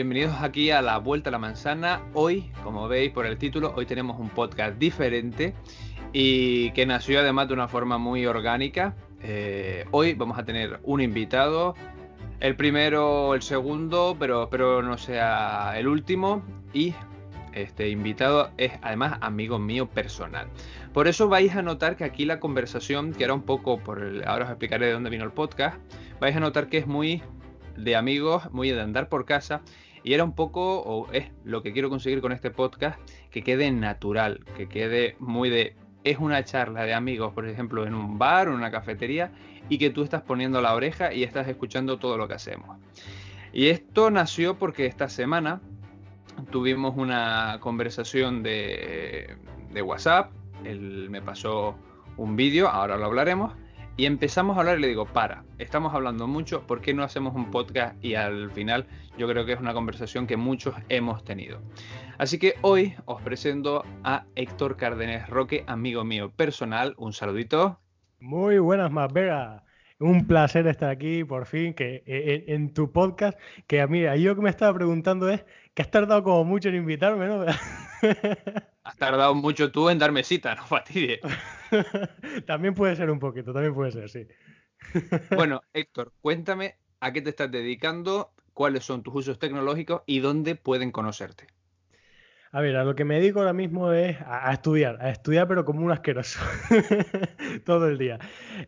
bienvenidos aquí a La Vuelta a la Manzana. Hoy, como veis por el título, hoy tenemos un podcast diferente y que nació además de una forma muy orgánica. Eh, hoy vamos a tener un invitado, el primero, el segundo, pero espero no sea el último y este invitado es además amigo mío personal. Por eso vais a notar que aquí la conversación, que era un poco por el, ahora os explicaré de dónde vino el podcast, vais a notar que es muy de amigos, muy de andar por casa. Y era un poco, o es lo que quiero conseguir con este podcast, que quede natural, que quede muy de... Es una charla de amigos, por ejemplo, en un bar o en una cafetería, y que tú estás poniendo la oreja y estás escuchando todo lo que hacemos. Y esto nació porque esta semana tuvimos una conversación de, de WhatsApp, él me pasó un vídeo, ahora lo hablaremos, y empezamos a hablar y le digo, para, estamos hablando mucho, ¿por qué no hacemos un podcast? Y al final yo creo que es una conversación que muchos hemos tenido. Así que hoy os presento a Héctor Cárdenas Roque, amigo mío personal. Un saludito. Muy buenas, más Vega. Un placer estar aquí, por fin, que e, e, en, tu podcast, que a mí, yo que me estaba preguntando es que has tardado como mucho en invitarme, ¿no? Has tardado mucho tú en darme cita, no fastidie. también puede ser un poquito, también puede ser, sí. bueno, Héctor, cuéntame a qué te estás dedicando, cuáles son tus usos tecnológicos y dónde pueden conocerte. A ver, a lo que me dedico ahora mismo es a, estudiar, a estudiar pero como un asqueroso, todo el día.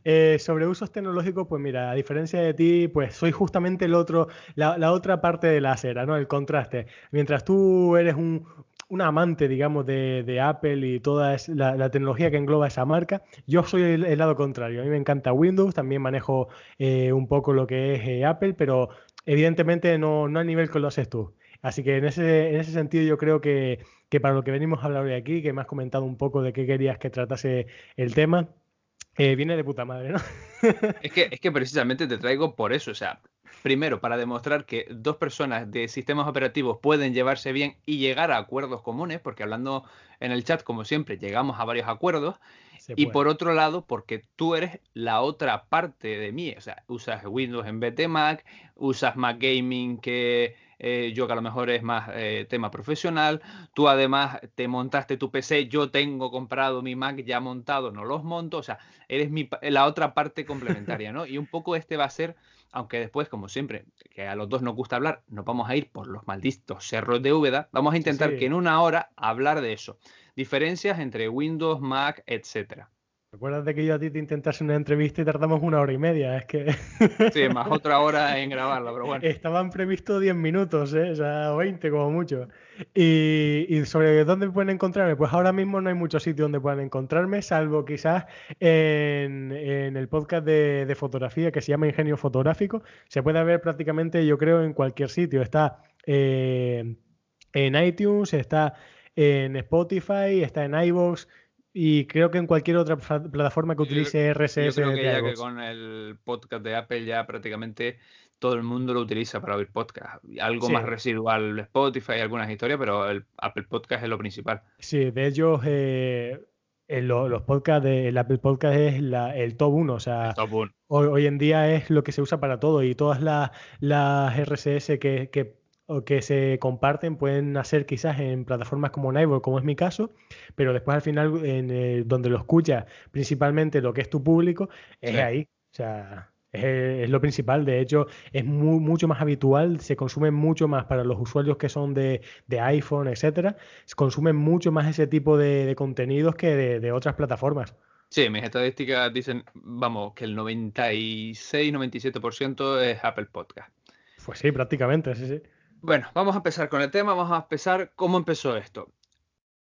Eh, sobre usos tecnológicos, pues mira, a diferencia de ti, pues soy justamente el otro, la, otra parte de la acera, ¿no? El contraste. Mientras tú eres un, un amante, digamos, de, Apple y toda la, tecnología que engloba esa marca. Yo soy el, lado contrario. A mí me encanta Windows, también manejo eh, un poco lo que es eh, Apple, pero evidentemente no, no al nivel que lo haces tú. Así que en ese, en ese sentido yo creo que, para lo que venimos a hablar hoy aquí, que me has comentado un poco de qué querías que tratase el tema, eh, viene de puta madre, ¿no? es, que, es que precisamente te traigo por eso, o sea, Primero, para demostrar que dos personas de sistemas operativos pueden llevarse bien y llegar a acuerdos comunes, porque hablando en el chat, como siempre, llegamos a varios acuerdos. y por otro lado, porque tú eres la otra parte de mí. O sea, usas Windows en vez de Mac, usas Mac Gaming que eh, yo que a lo mejor es más eh, tema profesional. Tú además te montaste tu PC, yo tengo comprado mi Mac ya montado, no los monto. O sea, eres mi, la otra parte complementaria, ¿no? Y un poco este va a ser aunque después, como siempre, que a los dos nos gusta hablar, nos vamos a ir por los malditos cerros de Úbeda, vamos a intentar que en una hora hablar de eso. Diferencias entre Windows, Mac, etcétera. Recuerda que yo a ti te intentase una entrevista y tardamos una hora y media, es que... sí, más otra hora en grabarla, pero bueno. Estaban previstos 10 minutos, ¿eh? o sea, 20 como mucho. Y, sobre dónde pueden encontrarme, pues ahora mismo no hay mucho sitio donde puedan encontrarme, salvo quizás en, el podcast de, fotografía que se llama Ingenio Fotográfico. Se puede ver prácticamente, yo creo, en cualquier sitio. Está eh, en iTunes, está en Spotify, está en iVoox y creo que en cualquier otra plataforma que utilice RSS. Yo creo que ya que con el podcast de Apple ya prácticamente todo el mundo lo utiliza para oír podcast. Algo más residual Spotify, algunas historias, pero el Apple Podcast es lo principal. Sí, de hecho, eh, los podcasts del Apple Podcast es el top 1. O sea, Hoy, en día es lo que se usa para todo y todas las, las RSS que, que que se comparten pueden hacer quizás en plataformas como Naivo, como es mi caso, pero después al final en donde lo escuchas principalmente lo que es tu público es ahí, o sea, es, lo principal, de hecho es mucho más habitual, se consume mucho más para los usuarios que son de, iPhone, etcétera, se consumen mucho más ese tipo de, contenidos que de, otras plataformas. Sí, mis estadísticas dicen, vamos, que el 96-97% es Apple Podcast. Pues sí, prácticamente, sí, sí. Bueno, vamos a empezar con el tema, vamos a empezar cómo empezó esto.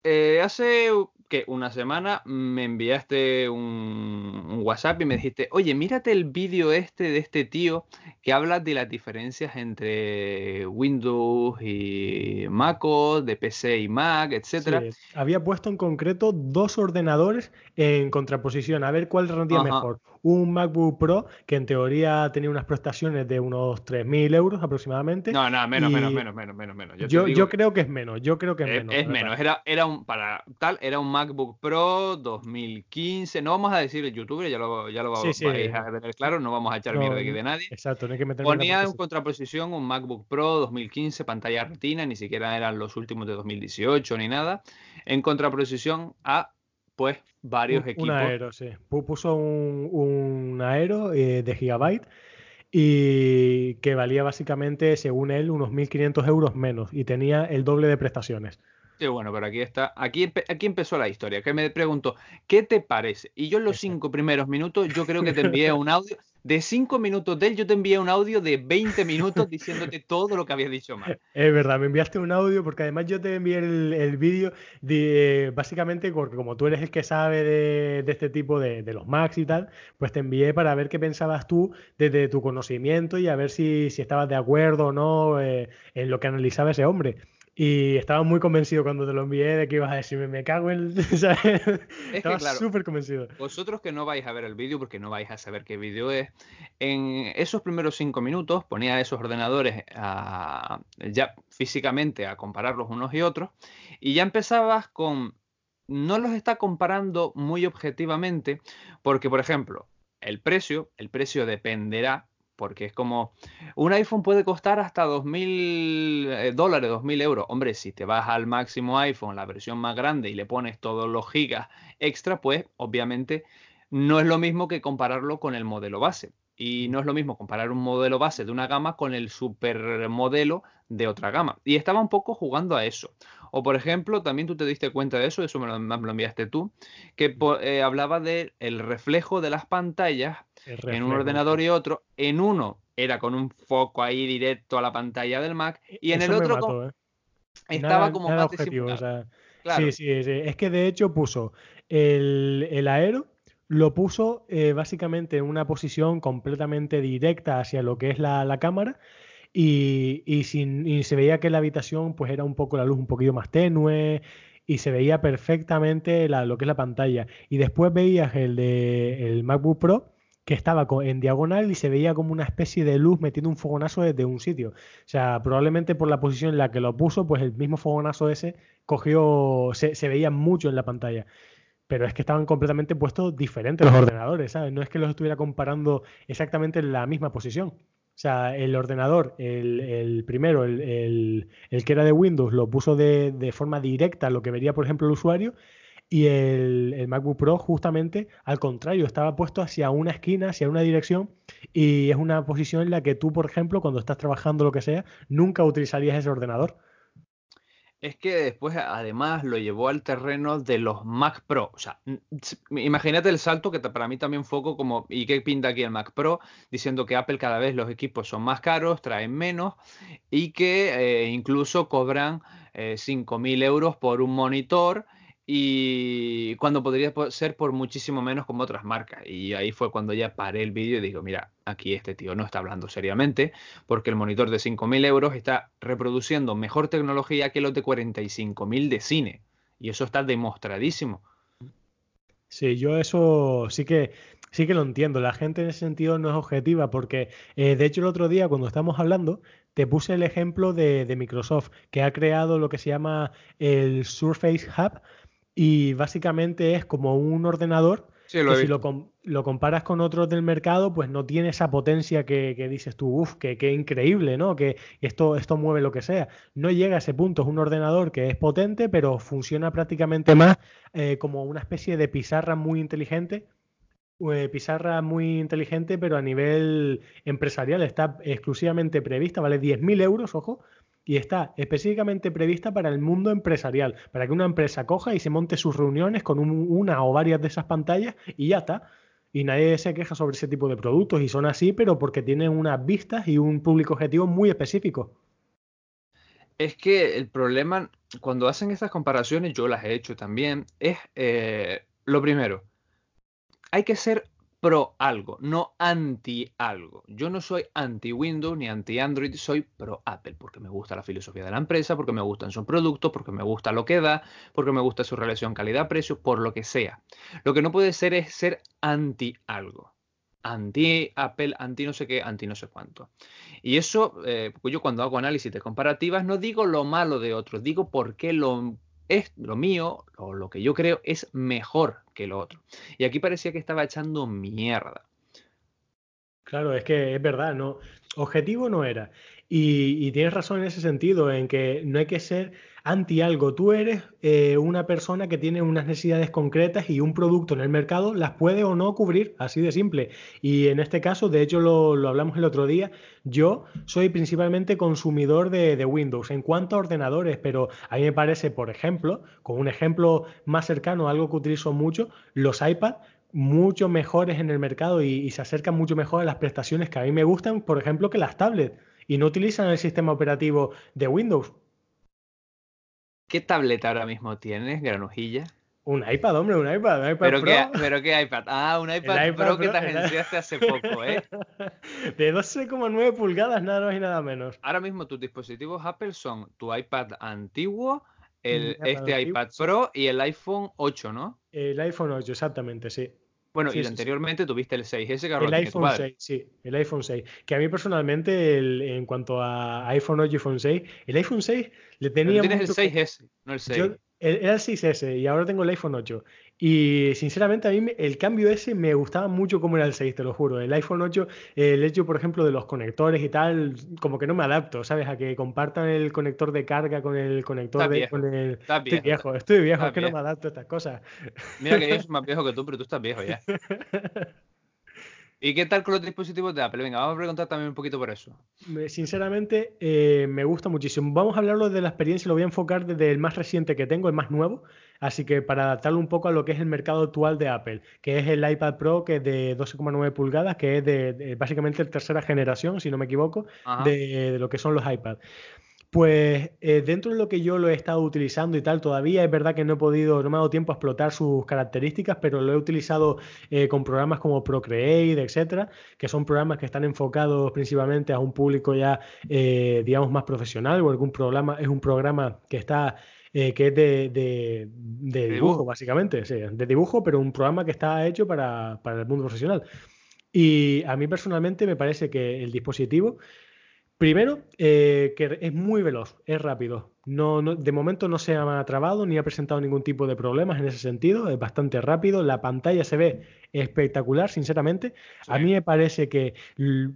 Eh, hace que una semana me enviaste un, WhatsApp y me dijiste, oye, mírate el vídeo este de este tío que habla de las diferencias entre Windows y MacOS, de PC y Mac, etcétera. Había puesto en concreto dos ordenadores en contraposición, a ver cuál rendía mejor. Un MacBook Pro, que en teoría tenía unas prestaciones de unos 3.000 euros aproximadamente. No, no, menos, menos, menos, menos, menos, Yo, yo, creo que es menos, yo creo que es, menos. Es menos, era, era un, para tal, era un MacBook Pro 2015. No vamos a decir el youtuber, ya lo, ya lo vais a ver claro, no vamos a echar mierda aquí de nadie. Exacto, no hay que meter Ponía en contraposición un MacBook Pro 2015, pantalla retina, ni siquiera eran los últimos de 2018 ni nada. En contraposición a pues varios equipos. Un aero, sí. Puso un, un aero eh, de Gigabyte y que valía básicamente, según él, unos 1.500 euros menos y tenía el doble de prestaciones. Bueno, pero aquí está, aquí, aquí empezó la historia, que me pregunto, ¿qué te parece? Y yo en los cinco primeros minutos, yo creo que te envié un audio, de cinco minutos de él, yo te envié un audio de 20 minutos diciéndote todo lo que había dicho mal. Es verdad, me enviaste un audio porque además yo te envié el, vídeo de, básicamente porque como tú eres el que sabe de, este tipo de, los Macs y tal, pues te envié para ver qué pensabas tú desde tu conocimiento y a ver si, si estabas de acuerdo o no eh, en lo que analizaba ese hombre. Y estaba muy convencido cuando te lo envié de que ibas a decirme, me cago en... estaba súper convencido. Vosotros que no vais a ver el vídeo, porque no vais a saber qué vídeo es, en esos primeros cinco minutos ponía esos ordenadores ya físicamente a compararlos unos y otros, y ya empezabas con... No los está comparando muy objetivamente, porque, por ejemplo, el precio, el precio dependerá porque es como un iPhone puede costar hasta 2.000 eh, dólares, 2.000 euros. Hombre, si te vas al máximo iPhone, la versión más grande, y le pones todos los gigas extra, pues obviamente no es lo mismo que compararlo con el modelo base. Y no es lo mismo comparar un modelo base de una gama con el supermodelo de otra gama. Y estaba un poco jugando a eso. O por ejemplo, también tú te diste cuenta de eso, eso me lo, enviaste tú, que eh, hablaba del reflejo de las pantallas en un ordenador y otro. En uno era con un foco ahí directo a la pantalla del Mac e, y en el otro ¿eh? estaba como más objetivo. sí, sí, sí, Es que de hecho puso el, el aero lo puso eh, básicamente en una posición completamente directa hacia lo que es la, cámara y, y, sin, se veía que la habitación pues era un poco la luz un poquito más tenue y se veía perfectamente lo que es la pantalla. Y después veías el de el MacBook Pro que estaba en diagonal y se veía como una especie de luz metiendo un fogonazo desde un sitio. O sea, probablemente por la posición en la que lo puso, pues el mismo fogonazo ese cogió, se, se veía mucho en la pantalla pero es que estaban completamente puestos diferentes los ordenadores, ¿sabes? No es que los estuviera comparando exactamente en la misma posición. O sea, el ordenador, el, primero, el, que era de Windows, lo puso de, forma directa a lo que vería, por ejemplo, el usuario, y el, MacBook Pro justamente al contrario, estaba puesto hacia una esquina, hacia una dirección, y es una posición en la que tú, por ejemplo, cuando estás trabajando lo que sea, nunca utilizarías ese ordenador es que después además lo llevó al terreno de los Mac Pro. O sea, imagínate el salto que para mí también fue como, ¿y qué pinta aquí el Mac Pro? Diciendo que Apple cada vez los equipos son más caros, traen menos y que eh, incluso cobran eh, 5.000 euros por un monitor y cuando podría ser por muchísimo menos como otras marcas. Y ahí fue cuando ya paré el vídeo y digo, mira, aquí este tío no está hablando seriamente, porque el monitor de 5.000 euros está reproduciendo mejor tecnología que los de 45.000 de cine. Y eso está demostradísimo. Sí, yo eso sí que sí que lo entiendo. La gente en ese sentido no es objetiva, porque eh, de hecho el otro día cuando estábamos hablando, te puse el ejemplo de, de Microsoft, que ha creado lo que se llama el Surface Hub, y básicamente es como un ordenador que si lo, comparas con otros del mercado, pues no tiene esa potencia que, dices tú, uff, que, increíble, ¿no? Que esto, esto mueve lo que sea. No llega a ese punto, es un ordenador que es potente, pero funciona prácticamente más eh, como una especie de pizarra muy inteligente. Eh, pizarra muy inteligente, pero a nivel empresarial está exclusivamente prevista, vale 10.000 euros, ojo, y está específicamente prevista para el mundo empresarial, para que una empresa coja y se monte sus reuniones con una o varias de esas pantallas y ya está. Y nadie se queja sobre ese tipo de productos y son así, pero porque tienen unas vistas y un público objetivo muy específico. Es que el problema, cuando hacen estas comparaciones, yo las he hecho también, es eh, lo primero, hay que ser pro algo, no anti algo. Yo no soy anti Windows ni anti Android, soy pro Apple porque me gusta la filosofía de la empresa, porque me gustan sus productos, porque me gusta lo que da, porque me gusta su relación calidad-precio, por lo que sea. Lo que no puede ser es ser anti algo. Anti Apple, anti no sé qué, anti no sé cuánto. Y eso, eh, yo cuando hago análisis de comparativas no digo lo malo de otros, digo por qué lo es lo mío, o lo que yo creo, es mejor que lo otro. Y aquí parecía que estaba echando mierda. Claro, es que es verdad, no, objetivo no era. Y, y tienes razón en ese sentido, en que no hay que ser anti algo. Tú eres eh, una persona que tiene unas necesidades concretas y un producto en el mercado las puede o no cubrir, así de simple. Y en este caso, de hecho lo, hablamos el otro día, yo soy principalmente consumidor de, de, Windows en cuanto a ordenadores, pero a mí me parece, por ejemplo, con un ejemplo más cercano, algo que utilizo mucho, los iPads mucho mejores en el mercado y, y se acercan mucho mejor a las prestaciones que a mí me gustan, por ejemplo, que las tablets y no utilizan el sistema operativo de Windows. ¿Qué tableta ahora mismo tienes, Granujilla? Un iPad, hombre, un iPad, un iPad ¿Pero Pro. Qué, ¿Pero qué iPad? Ah, un iPad, Pro, que te agenciaste hace poco, ¿eh? De 12,9 pulgadas, nada más y nada menos. Ahora mismo tus dispositivos Apple son tu iPad antiguo, el, este iPad Pro y el iPhone 8, ¿no? El iPhone 8, exactamente, sí. Bueno, y anteriormente tuviste el 6S que El iPhone 6, sí, el iPhone 6. Que a mí personalmente, en cuanto a iPhone 8 y iPhone 6, el iPhone 6 le tenía. Pero tienes el 6S, no el 6 era el 6S y ahora tengo el iPhone 8. Y sinceramente a mí el cambio ese me gustaba mucho como era el 6, te lo juro. El iPhone 8, el hecho, por ejemplo, de los conectores y tal, como que no me adapto, ¿sabes? A que compartan el conector de carga con el conector de... Con el... Estás viejo. Estoy viejo, estoy viejo, es que no me adapto a estas cosas. Mira que yo soy más viejo que tú, pero tú estás viejo ya. ¿Y qué tal con los dispositivos de Apple? Venga, vamos a preguntar también un poquito por eso. Sinceramente, eh, me gusta muchísimo. Vamos a hablarlo de la experiencia, lo voy a enfocar desde el más reciente que tengo, el más nuevo. Así que para adaptarlo un poco a lo que es el mercado actual de Apple, que es el iPad Pro, que es de 12,9 pulgadas, que es de, básicamente la tercera generación, si no me equivoco, de, de, lo que son los iPads. Pues eh, dentro de lo que yo lo he estado utilizando y tal, todavía es verdad que no he podido, no me ha dado tiempo a explotar sus características, pero lo he utilizado eh, con programas como Procreate, etcétera, que son programas que están enfocados principalmente a un público ya, eh, digamos, más profesional, o algún programa, es un programa que está que es de, dibujo, básicamente, sí, de dibujo, pero un programa que está hecho para, para, el mundo profesional. Y a mí personalmente me parece que el dispositivo Primero, eh, que es muy veloz, es rápido. No, de momento no se ha trabado ni ha presentado ningún tipo de problemas en ese sentido. Es bastante rápido. La pantalla se ve espectacular, sinceramente. A mí me parece que,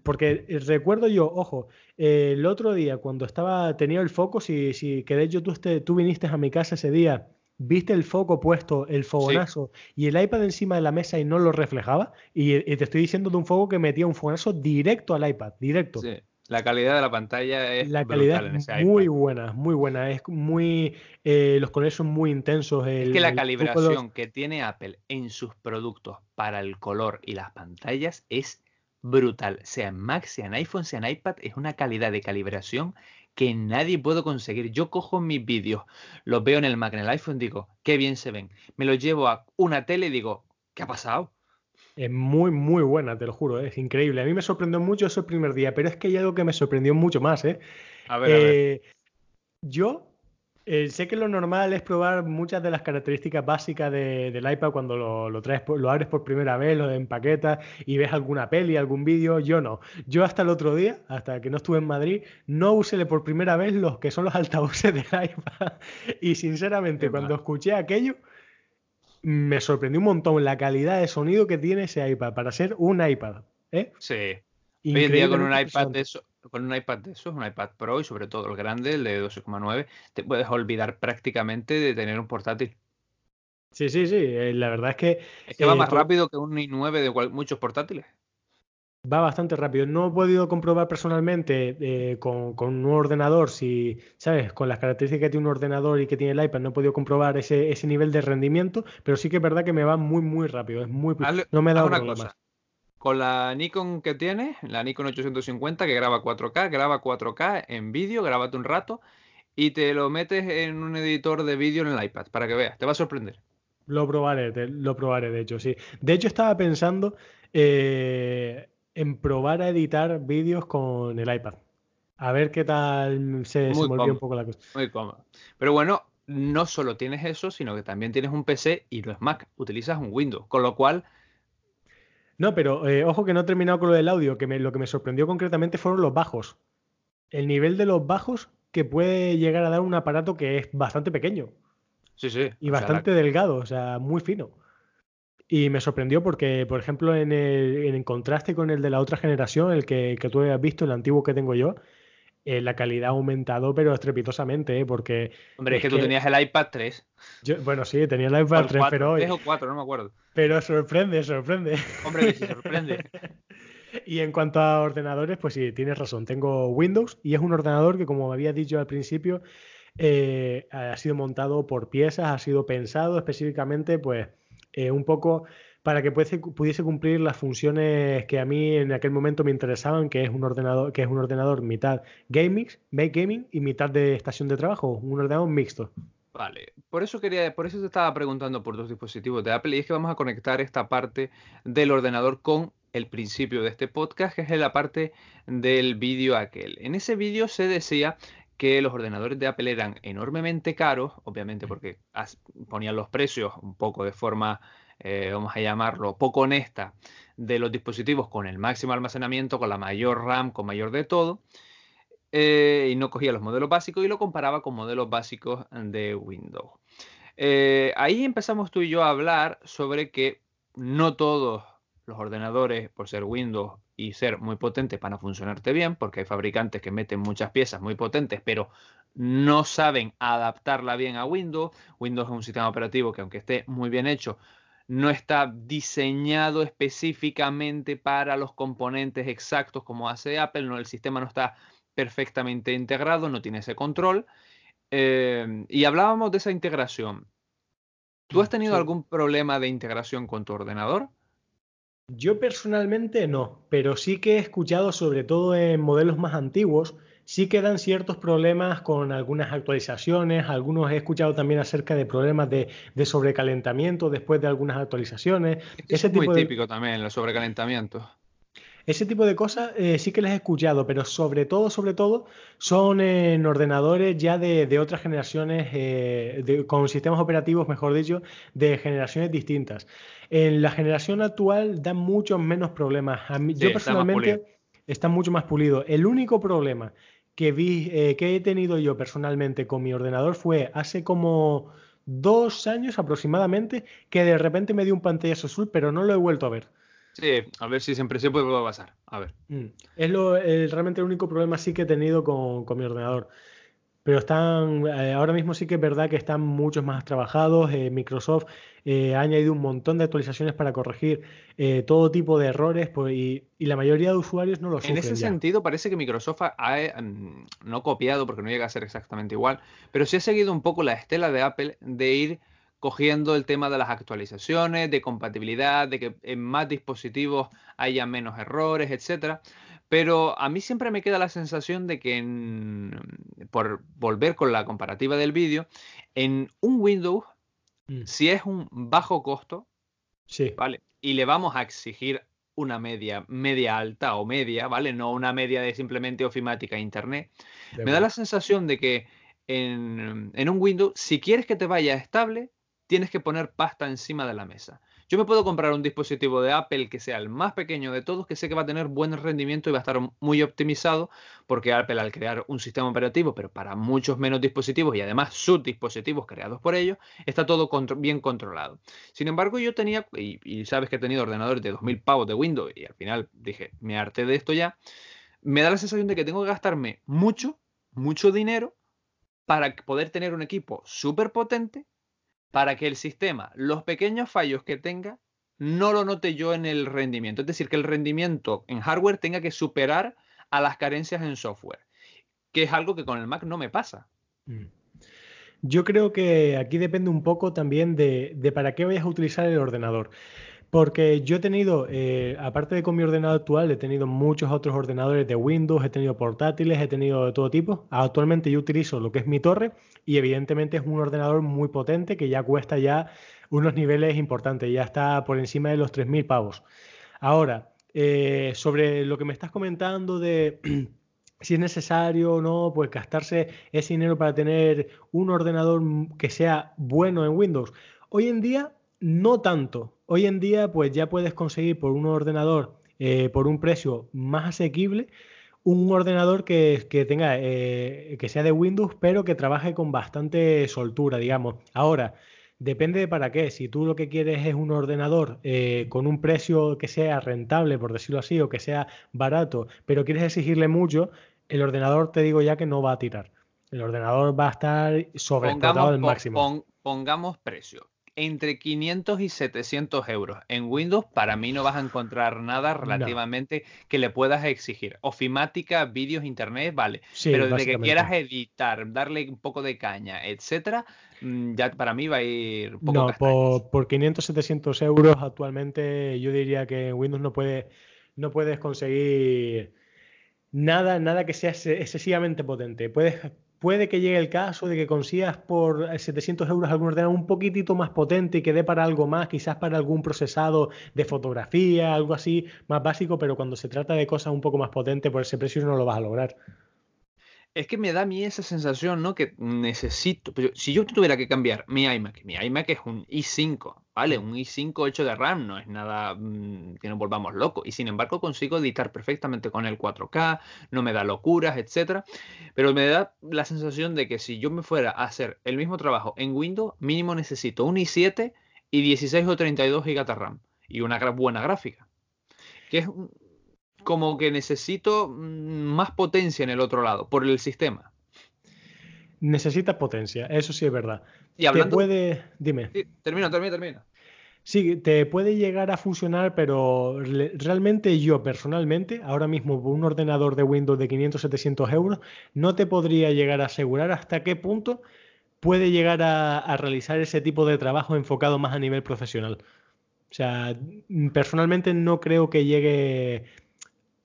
porque recuerdo yo, ojo, el otro día cuando estaba tenía el foco, si, si que de hecho tú, tú viniste a mi casa ese día viste el foco puesto, el fogonazo y el iPad encima de la mesa y no lo reflejaba. Y, te estoy diciendo de un foco que metía un fogonazo directo al iPad, directo. Sí. La calidad de la pantalla es la calidad en muy buena, muy buena. Es muy eh, los colores son muy intensos. es que la calibración que tiene Apple en sus productos para el color y las pantallas es brutal. Sea en Mac, sea en iPhone, sea en iPad, es una calidad de calibración que nadie puede conseguir. Yo cojo mis vídeos, los veo en el Mac, en el iPhone, digo, qué bien se ven. Me los llevo a una tele y digo, ¿qué ha pasado? Es muy, muy buena, te lo juro, es increíble. A mí me sorprendió mucho ese primer día, pero es que hay algo que me sorprendió mucho más, ¿eh? A ver, a ver. Eh, yo eh, sé que lo normal es probar muchas de las características básicas del iPad cuando lo, traes, lo abres por primera vez, lo empaquetas y ves alguna peli, algún vídeo. Yo no. Yo hasta el otro día, hasta que no estuve en Madrid, no usé por primera vez los que son los altavoces del iPad. Y sinceramente, cuando escuché aquello, me sorprendió un montón la calidad de sonido que tiene ese iPad para ser un iPad. ¿eh? Sí. Hoy en día con un iPad de eso, con un iPad de esos, un iPad Pro y sobre todo el grande, el de 12,9, te puedes olvidar prácticamente de tener un portátil. Sí, sí, sí. Eh, la verdad es que. Es que va eh, más rápido que un i9 de muchos portátiles va bastante rápido. No he podido comprobar personalmente eh, con, un ordenador, si, ¿sabes? Con las características que tiene un ordenador y que tiene el iPad, no he podido comprobar ese, ese nivel de rendimiento, pero sí que es verdad que me va muy, muy rápido. Es muy, no me da una cosa. Con la Nikon que tiene, la Nikon 850, que graba 4K, graba 4K en vídeo, grábate un rato y te lo metes en un editor de vídeo en el iPad para que veas, te va a sorprender. Lo probaré, lo probaré, de hecho, sí. De hecho, estaba pensando eh, en probar a editar vídeos con el iPad. A ver qué tal se, se un poco la cosa. Muy cómodo. Pero bueno, no solo tienes eso, sino que también tienes un PC y no es Mac, utilizas un Windows, con lo cual... No, pero eh, ojo que no he terminado con lo del audio, que lo que me sorprendió concretamente fueron los bajos. El nivel de los bajos que puede llegar a dar un aparato que es bastante pequeño. Sí, sí. Y bastante delgado, o sea, muy fino. Y me sorprendió porque, por ejemplo, en, el, contraste con el de la otra generación, el que, tú habías visto, el antiguo que tengo yo, eh, la calidad ha aumentado, pero estrepitosamente, ¿eh? porque... Hombre, es, que, tú tenías el iPad 3. bueno, sí, tenía el iPad 3, pero hoy... 3 o 4, no me acuerdo. Pero sorprende, sorprende. Hombre, que sí, sorprende. y en cuanto a ordenadores, pues sí, tienes razón. Tengo Windows y es un ordenador que, como había dicho al principio, eh, ha sido montado por piezas, ha sido pensado específicamente, pues eh, un poco para que pudiese, cumplir las funciones que a mí en aquel momento me interesaban, que es un ordenador, que es un ordenador mitad gaming, gaming y mitad de estación de trabajo, un ordenador mixto. Vale, por eso quería, por eso te estaba preguntando por dos dispositivos de Apple y es que vamos a conectar esta parte del ordenador con el principio de este podcast, que es la parte del vídeo aquel. En ese vídeo se decía que los ordenadores de Apple eran enormemente caros, obviamente porque ponían los precios un poco de forma, eh, vamos a llamarlo, poco honesta, de los dispositivos con el máximo almacenamiento, con la mayor RAM, con mayor de todo, eh, y no cogía los modelos básicos y lo comparaba con modelos básicos de Windows. Eh, ahí empezamos tú y yo a hablar sobre que no todos los ordenadores, por ser Windows, y ser muy potente para funcionarte bien, porque hay fabricantes que meten muchas piezas muy potentes, pero no saben adaptarla bien a Windows. Windows es un sistema operativo que aunque esté muy bien hecho, no está diseñado específicamente para los componentes exactos como hace Apple, no, el sistema no está perfectamente integrado, no tiene ese control. Eh, y hablábamos de esa integración. ¿Tú has tenido algún problema de integración con tu ordenador? Yo personalmente no, pero sí que he escuchado, sobre todo en modelos más antiguos, sí que dan ciertos problemas con algunas actualizaciones, algunos he escuchado también acerca de problemas de, sobrecalentamiento después de algunas actualizaciones. Ese es muy típico también, el sobrecalentamiento. Ese tipo de cosas eh, sí que las he escuchado, pero sobre todo, sobre todo, son en ordenadores ya de, otras generaciones, eh, con sistemas operativos, mejor dicho, de generaciones distintas. En la generación actual dan muchos menos problemas. yo personalmente está, mucho más pulido. El único problema que vi, eh, que he tenido yo personalmente con mi ordenador fue hace como dos años aproximadamente que de repente me dio un pantallazo azul, pero no lo he vuelto a ver. Sí, a ver si siempre se puede pasar. A ver. Mm. Es lo, realmente el único problema sí que he tenido con, mi ordenador. Pero están, eh, ahora mismo sí que es verdad que están muchos más trabajados. Eh, Microsoft eh, ha añadido un montón de actualizaciones para corregir todo tipo de errores pues, y, la mayoría de usuarios no lo sufren. En ese sentido, parece que Microsoft ha, mm, no copiado, porque no llega a ser exactamente igual, pero sí ha seguido un poco la estela de Apple de ir cogiendo el tema de las actualizaciones, de compatibilidad, de que en más dispositivos haya menos errores, etcétera. Pero a mí siempre me queda la sensación de que, por volver con la comparativa del vídeo, en un Windows, mm. si es un bajo costo, sí. ¿vale? Y le vamos a exigir una media, media alta o media, ¿vale? No una media de simplemente ofimática internet. me da la sensación de que en, en, un Windows, si quieres que te vaya estable, tienes que poner pasta encima de la mesa. Yo me puedo comprar un dispositivo de Apple que sea el más pequeño de todos, que sé que va a tener buen rendimiento y va a estar muy optimizado, porque Apple al crear un sistema operativo, pero para muchos menos dispositivos y además sus dispositivos creados por ellos, está todo bien controlado. Sin embargo, yo tenía, y, sabes que he tenido ordenadores de 2000 pavos de Windows y al final dije, me harté de esto ya, me da la sensación de que tengo que gastarme mucho, mucho dinero para poder tener un equipo súper potente para que el sistema, los pequeños fallos que tenga, no lo note yo en el rendimiento. Es decir, que el rendimiento en hardware tenga que superar a las carencias en software, que es algo que con el Mac no me pasa. Mm. Yo creo que aquí depende un poco también de, de para qué vayas a utilizar el ordenador. Porque yo he tenido, eh, aparte de con mi ordenador actual, he tenido muchos otros ordenadores de Windows, he tenido portátiles, he tenido de todo tipo. Actualmente yo utilizo lo que es mi torre y evidentemente es un ordenador muy potente que ya cuesta ya unos niveles importantes, ya está por encima de los 3.000 pavos. Ahora, eh, sobre lo que me estás comentando de si es necesario o no, pues gastarse ese dinero para tener un ordenador que sea bueno en Windows. Hoy en día no tanto. Hoy en día, pues ya puedes conseguir por un ordenador, eh, por un precio más asequible, un ordenador que, tenga, eh, que sea de Windows, pero que trabaje con bastante soltura, digamos. Ahora, depende de para qué. Si tú lo que quieres es un ordenador eh, con un precio que sea rentable, por decirlo así, o que sea barato, pero quieres exigirle mucho, el ordenador te digo ya que no va a tirar. El ordenador va a estar sobreexplotado al máximo. pongamos precio entre 500 y 700 euros. En Windows para mí no vas a encontrar nada relativamente que le puedas exigir. Ofimática, vídeos, internet, vale. Pero desde que quieras editar, darle un poco de caña, etcétera, mm, ya para mí va a ir un poco No, por, por, 500, 700 euros actualmente yo diría que en Windows no, puede, no puedes conseguir nada, nada que sea excesivamente potente. Puedes puede que llegue el caso de que consigas por 700 euros algún ordenador un poquitito más potente y que dé para algo más, quizás para algún procesado de fotografía, algo así más básico, pero cuando se trata de cosas un poco más potentes, por ese precio no lo vas a lograr. Es que me da a mí esa sensación, ¿no? Que necesito. Si yo tuviera que cambiar mi iMac, mi iMac es un i5, ¿vale? Un i5 8 de RAM no es nada mm, que nos volvamos locos. Y sin embargo consigo editar perfectamente con el 4K, no me da locuras, etcétera. Pero me da la sensación de que si yo me fuera a hacer el mismo trabajo en Windows, mínimo necesito un i7 y 16 o 32 GB de RAM. Y una buena gráfica. Que es como que necesito mm, más potencia en el otro lado, por el sistema. Necesitas potencia, eso sí es verdad. Y hablando... Te puede... Dime. Sí, termina, termina, termina. Sí, te puede llegar a funcionar, pero realmente yo personalmente, ahora mismo un ordenador de Windows de 500-700 euros, no te podría llegar a asegurar hasta qué punto puede llegar a, realizar ese tipo de trabajo enfocado más a nivel profesional. O sea, personalmente no creo que llegue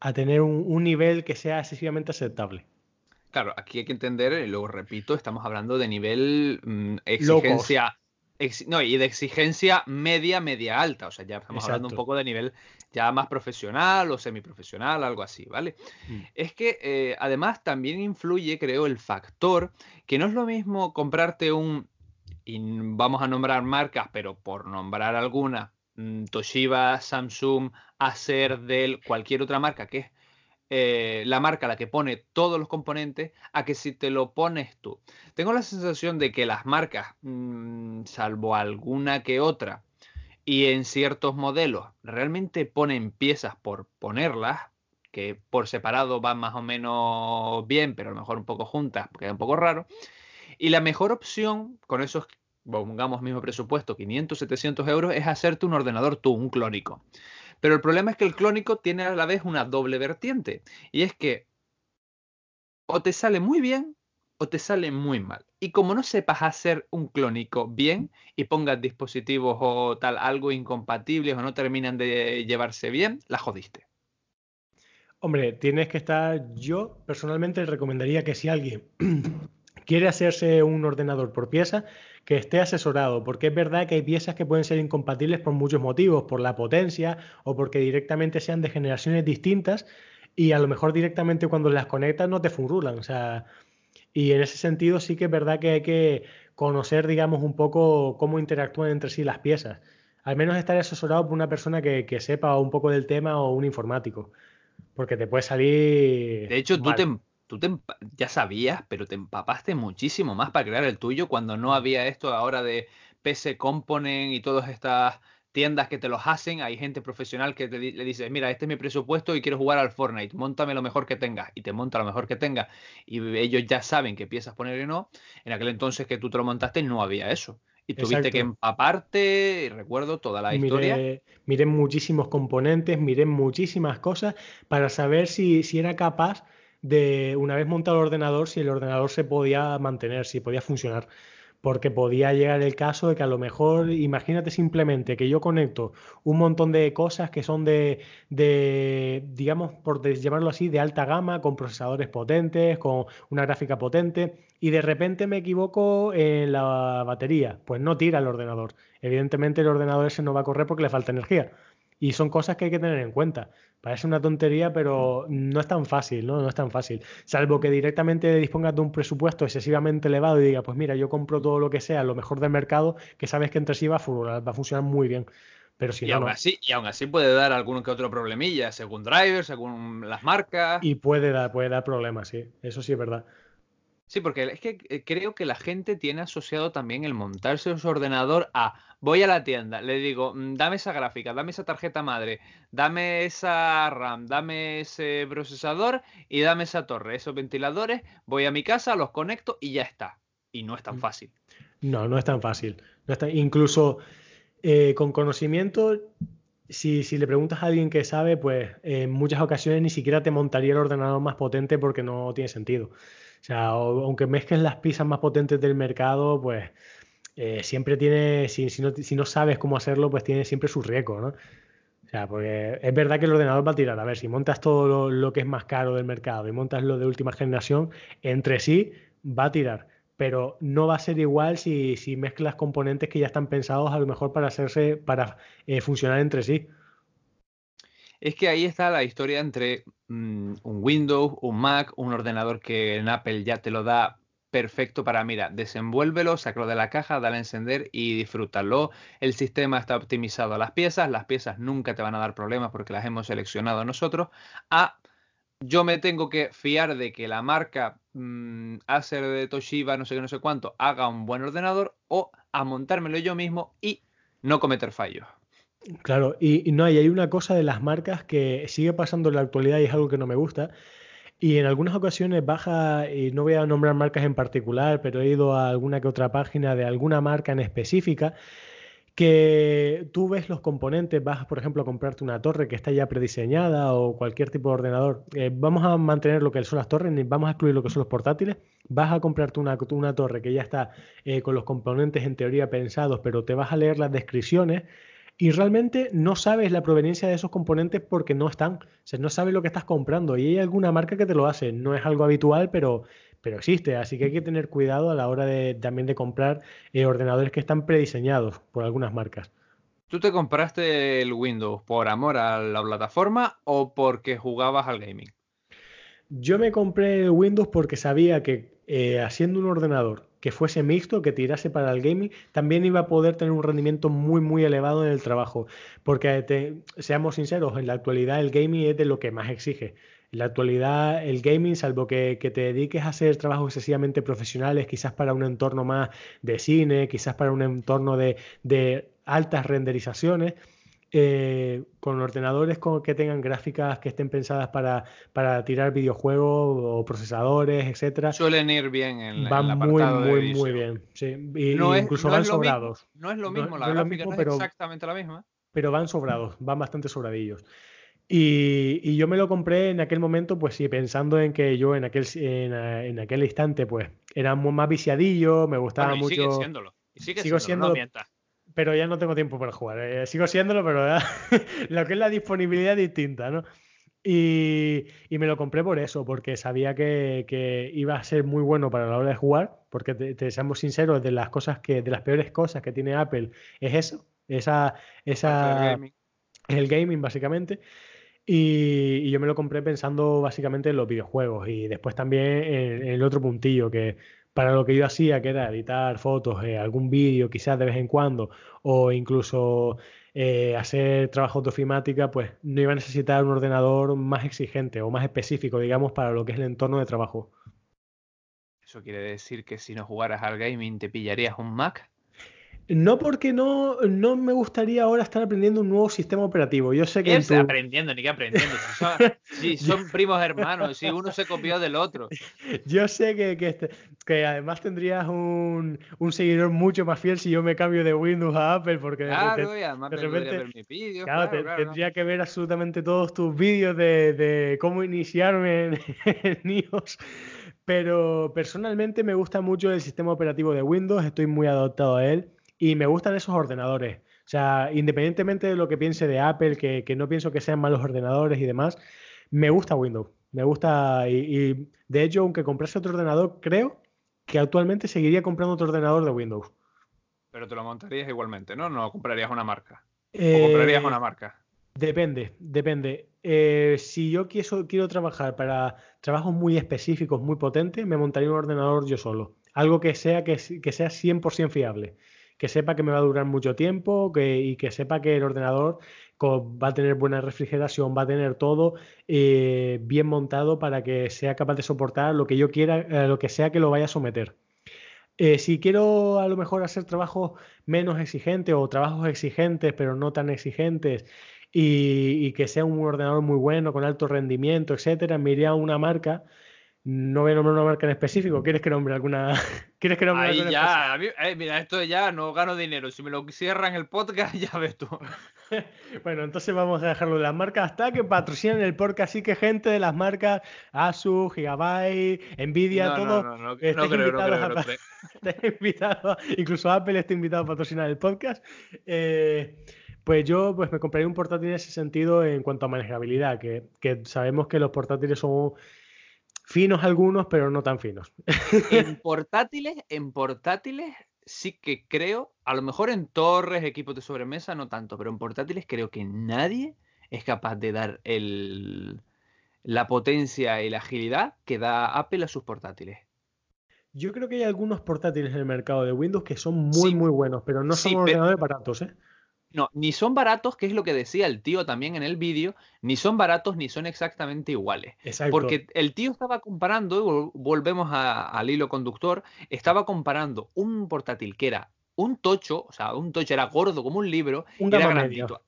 a tener un, nivel que sea excesivamente aceptable. Claro, aquí hay que entender, y luego repito, estamos hablando de nivel mm, exigencia. no, y de exigencia media, media alta. O sea, ya estamos hablando un poco de nivel ya más profesional o semiprofesional, algo así, ¿vale? Mm. Es que eh, además también influye, creo, el factor que no es lo mismo comprarte un. Y vamos a nombrar marcas, pero por nombrar alguna, Mm, Toshiba, Samsung, Acer, Dell, cualquier otra marca que es eh, la marca la que pone todos los componentes, a que si te lo pones tú. Tengo la sensación de que las marcas, mm, salvo alguna que otra, y en ciertos modelos realmente ponen piezas por ponerlas, que por separado van más o menos bien, pero a lo mejor un poco juntas, porque es un poco raro. Y la mejor opción con esos pongamos mismo presupuesto, 500, 700 euros, es hacerte un ordenador tú, un clónico. Pero el problema es que el clónico tiene a la vez una doble vertiente. Y es que o te sale muy bien o te sale muy mal. Y como no sepas hacer un clónico bien y pongas dispositivos o tal algo incompatibles o no terminan de llevarse bien, la jodiste. Hombre, tienes que estar, yo personalmente recomendaría que si alguien quiere hacerse un ordenador por pieza, que esté asesorado, porque es verdad que hay piezas que pueden ser incompatibles por muchos motivos, por la potencia o porque directamente sean de generaciones distintas y a lo mejor directamente cuando las conectas no te furulan, o sea, y en ese sentido sí que es verdad que hay que conocer, digamos, un poco cómo interactúan entre sí las piezas. Al menos estar asesorado por una persona que, sepa un poco del tema o un informático, porque te puede salir... De hecho, tú te tú ya sabías, pero te empapaste muchísimo más para crear el tuyo cuando no había esto ahora de PC Component y todas estas tiendas que te los hacen. Hay gente profesional que le dice, mira, este es mi presupuesto y quiero jugar al Fortnite, montame lo mejor que tengas y te monta lo mejor que tengas y ellos ya saben qué piezas poner y no. En aquel entonces que tú te lo montaste no había eso. Y tuviste que empaparte, y recuerdo toda la historia. Miré muchísimos componentes, miré muchísimas cosas para saber si, si era capaz de una vez montado el ordenador, si el ordenador se podía mantener, si podía funcionar. Porque podía llegar el caso de que a lo mejor, imagínate simplemente que yo conecto un montón de cosas que son de, de digamos, por llamarlo así, de alta gama, con procesadores potentes, con una gráfica potente, y de repente me equivoco en la batería. Pues no tira el ordenador. Evidentemente el ordenador ese no va a correr porque le falta energía. Y son cosas que hay que tener en cuenta. Parece una tontería, pero no es tan fácil, ¿no? No es tan fácil. Salvo que directamente dispongas de un presupuesto excesivamente elevado y diga, pues mira, yo compro todo lo que sea, lo mejor del mercado, que sabes que entre sí va a, va a funcionar muy bien. Pero si y, no, aún así, y aún así puede dar alguno que otro problemilla, según drivers, según las marcas. Y puede dar, puede dar problemas, sí. Eso sí es verdad. Sí, porque es que eh, creo que la gente tiene asociado también el montarse su ordenador a voy a la tienda, le digo, "Mm, dame esa gráfica, dame esa tarjeta madre, dame esa RAM, dame ese procesador y dame esa torre, esos ventiladores, voy a mi casa, los conecto y ya está. Y no es tan Mm. fácil. No, no es tan fácil. No es tan- Incluso eh, con conocimiento, si, si le preguntas a alguien que sabe, pues en muchas ocasiones ni siquiera te montaría el ordenador más potente porque no tiene sentido. O sea, aunque mezcles las piezas más potentes del mercado, pues eh, siempre tiene, si, no, si no sabes cómo hacerlo, pues tiene siempre su riesgo, ¿no? O sea, porque es verdad que el ordenador va a tirar. A ver, si montas todo lo, lo que es más caro del mercado y montas lo de última generación, entre sí va a tirar. Pero no va a ser igual si, si mezclas componentes que ya están pensados a lo mejor para hacerse, para eh, funcionar entre sí. Es que ahí está la historia entre mm, un Windows, un Mac, un ordenador que en Apple ya te lo da perfecto para, mira, desenvuélvelo, sácalo de la caja, dale a encender y disfrútalo. El sistema está optimizado a las piezas, las piezas nunca te van a dar problemas porque las hemos seleccionado nosotros. A yo me tengo que fiar de que la marca mm, Acer de Toshiba, no sé qué, no sé cuánto, haga un buen ordenador o a montármelo yo mismo y no cometer fallos. Claro, y, no, y hay una cosa de las marcas que sigue pasando en la actualidad y es algo que no me gusta. Y en algunas ocasiones baja, y no voy a nombrar marcas en particular, pero he ido a alguna que otra página de alguna marca en específica, que tú ves los componentes, vas, por ejemplo, a comprarte una torre que está ya prediseñada o cualquier tipo de ordenador. Eh, vamos a mantener lo que son las torres, vamos a excluir lo que son los portátiles. Vas a comprarte una, una torre que ya está eh, con los componentes en teoría pensados, pero te vas a leer las descripciones y realmente no sabes la proveniencia de esos componentes porque no están. O sea, no sabes lo que estás comprando. Y hay alguna marca que te lo hace. No es algo habitual, pero, pero existe. Así que hay que tener cuidado a la hora de también de comprar eh, ordenadores que están prediseñados por algunas marcas. ¿Tú te compraste el Windows por amor a la plataforma o porque jugabas al gaming? Yo me compré el Windows porque sabía que eh, haciendo un ordenador que fuese mixto, que tirase para el gaming, también iba a poder tener un rendimiento muy, muy elevado en el trabajo. Porque, seamos sinceros, en la actualidad el gaming es de lo que más exige. En la actualidad el gaming, salvo que, que te dediques a hacer trabajos excesivamente profesionales, quizás para un entorno más de cine, quizás para un entorno de, de altas renderizaciones, eh, con ordenadores con, que tengan gráficas que estén pensadas para, para tirar videojuegos o procesadores, etcétera. Suelen ir bien en, van en el muy, muy, muy bien. Sí. Y, No es- incluso no van mismo, sobrados. No es lo No- mismo, la no es lo gráfica mismo, no pero- es exactamente la misma. pero van sobrados, van bastante sobradillos. Y, y yo me lo compré en aquel momento, pues sí, pensando en que yo en aquel, en, en aquel instante, pues era mu- más viciadillo, me gustaba Bueno, y sigue mucho, siéndolo. Y sigue sigo no siendo- mientas. Pero ya no tengo tiempo para jugar. eh, sigo siéndolo, pero lo que es la disponibilidad es distinta, ¿no? Y, y me lo compré por eso, porque sabía que, que iba a ser muy bueno para la hora de jugar, porque te, te seamos sinceros, de las cosas que, de las peores cosas que tiene Apple es eso, esa, esa, gaming. el gaming básicamente. Y, y yo me lo compré pensando básicamente en los videojuegos y después también en, en el otro puntillo que para lo que yo hacía, que era editar fotos, eh, algún vídeo quizás de vez en cuando o incluso eh, hacer trabajos de ofimática, pues no iba a necesitar un ordenador más exigente o más específico, digamos, para lo que es el entorno de trabajo. Eso quiere decir que si no jugaras al gaming te pillarías un Mac. No porque no, no me gustaría ahora estar aprendiendo un nuevo sistema operativo. Yo sé que ¿Qué en estoy tu- aprendiendo? Ni que aprendiendo. Si son, si son primos hermanos, si uno se copió del otro. Yo sé que, que, este- que además tendrías un, un seguidor mucho más fiel si yo me cambio de Windows a Apple, porque Claro, además de repente- ver mis vídeos. claro, Claro, te- claro, tendría que ver absolutamente todos tus vídeos de, de cómo iniciarme en, en iOS. Pero personalmente me gusta mucho el sistema operativo de Windows, estoy muy adaptado a él y me gustan esos ordenadores. O sea, independientemente de lo que piense de Apple, que, que no pienso que sean malos ordenadores y demás, me gusta Windows. Me gusta y, y, de hecho, aunque comprase otro ordenador, creo que actualmente seguiría comprando otro ordenador de Windows. Pero te lo montarías igualmente, ¿no? No comprarías una marca. O Eh, comprarías una marca. Depende, depende. Eh, si yo quiero, quiero trabajar para trabajos muy específicos, muy potentes, me montaría un ordenador yo solo. Algo que sea, que, que sea 100% fiable. Que sepa que me va a durar mucho tiempo y que sepa que el ordenador va a tener buena refrigeración, va a tener todo eh, bien montado para que sea capaz de soportar lo que yo quiera, eh, lo que sea que lo vaya a someter. Eh, si quiero a lo mejor hacer trabajos menos exigentes o trabajos exigentes pero no tan exigentes y, que sea un ordenador muy bueno, con alto rendimiento, etcétera, me a una marca no voy a nombrar una marca en específico. ¿Quieres que nombre alguna? ¿Quieres que nombre Ahí ya, eh, mira, esto ya no gano dinero. Si me lo cierran el podcast, ya ves tú. bueno, entonces vamos a dejarlo de las marcas hasta que patrocinen el podcast. Así que gente de las marcas Asus, Gigabyte, Nvidia, todo. No, no, no, creo, invitado, incluso Apple está invitado a patrocinar el podcast. Eh, pues yo pues me compraría un portátil en ese sentido en cuanto a manejabilidad, que, que sabemos que los portátiles son Finos algunos, pero no tan finos. En portátiles, en portátiles sí que creo, a lo mejor en torres, equipos de sobremesa, no tanto, pero en portátiles creo que nadie es capaz de dar el, la potencia y la agilidad que da Apple a sus portátiles. Yo creo que hay algunos portátiles en el mercado de Windows que son muy, muy buenos, pero no son ordenadores baratos, ¿eh? No, ni son baratos, que es lo que decía el tío también en el vídeo, ni son baratos ni son exactamente iguales. Exacto. Porque el tío estaba comparando, volvemos al hilo conductor, estaba comparando un portátil que era un tocho, o sea, un tocho era gordo como un libro, un era grandito.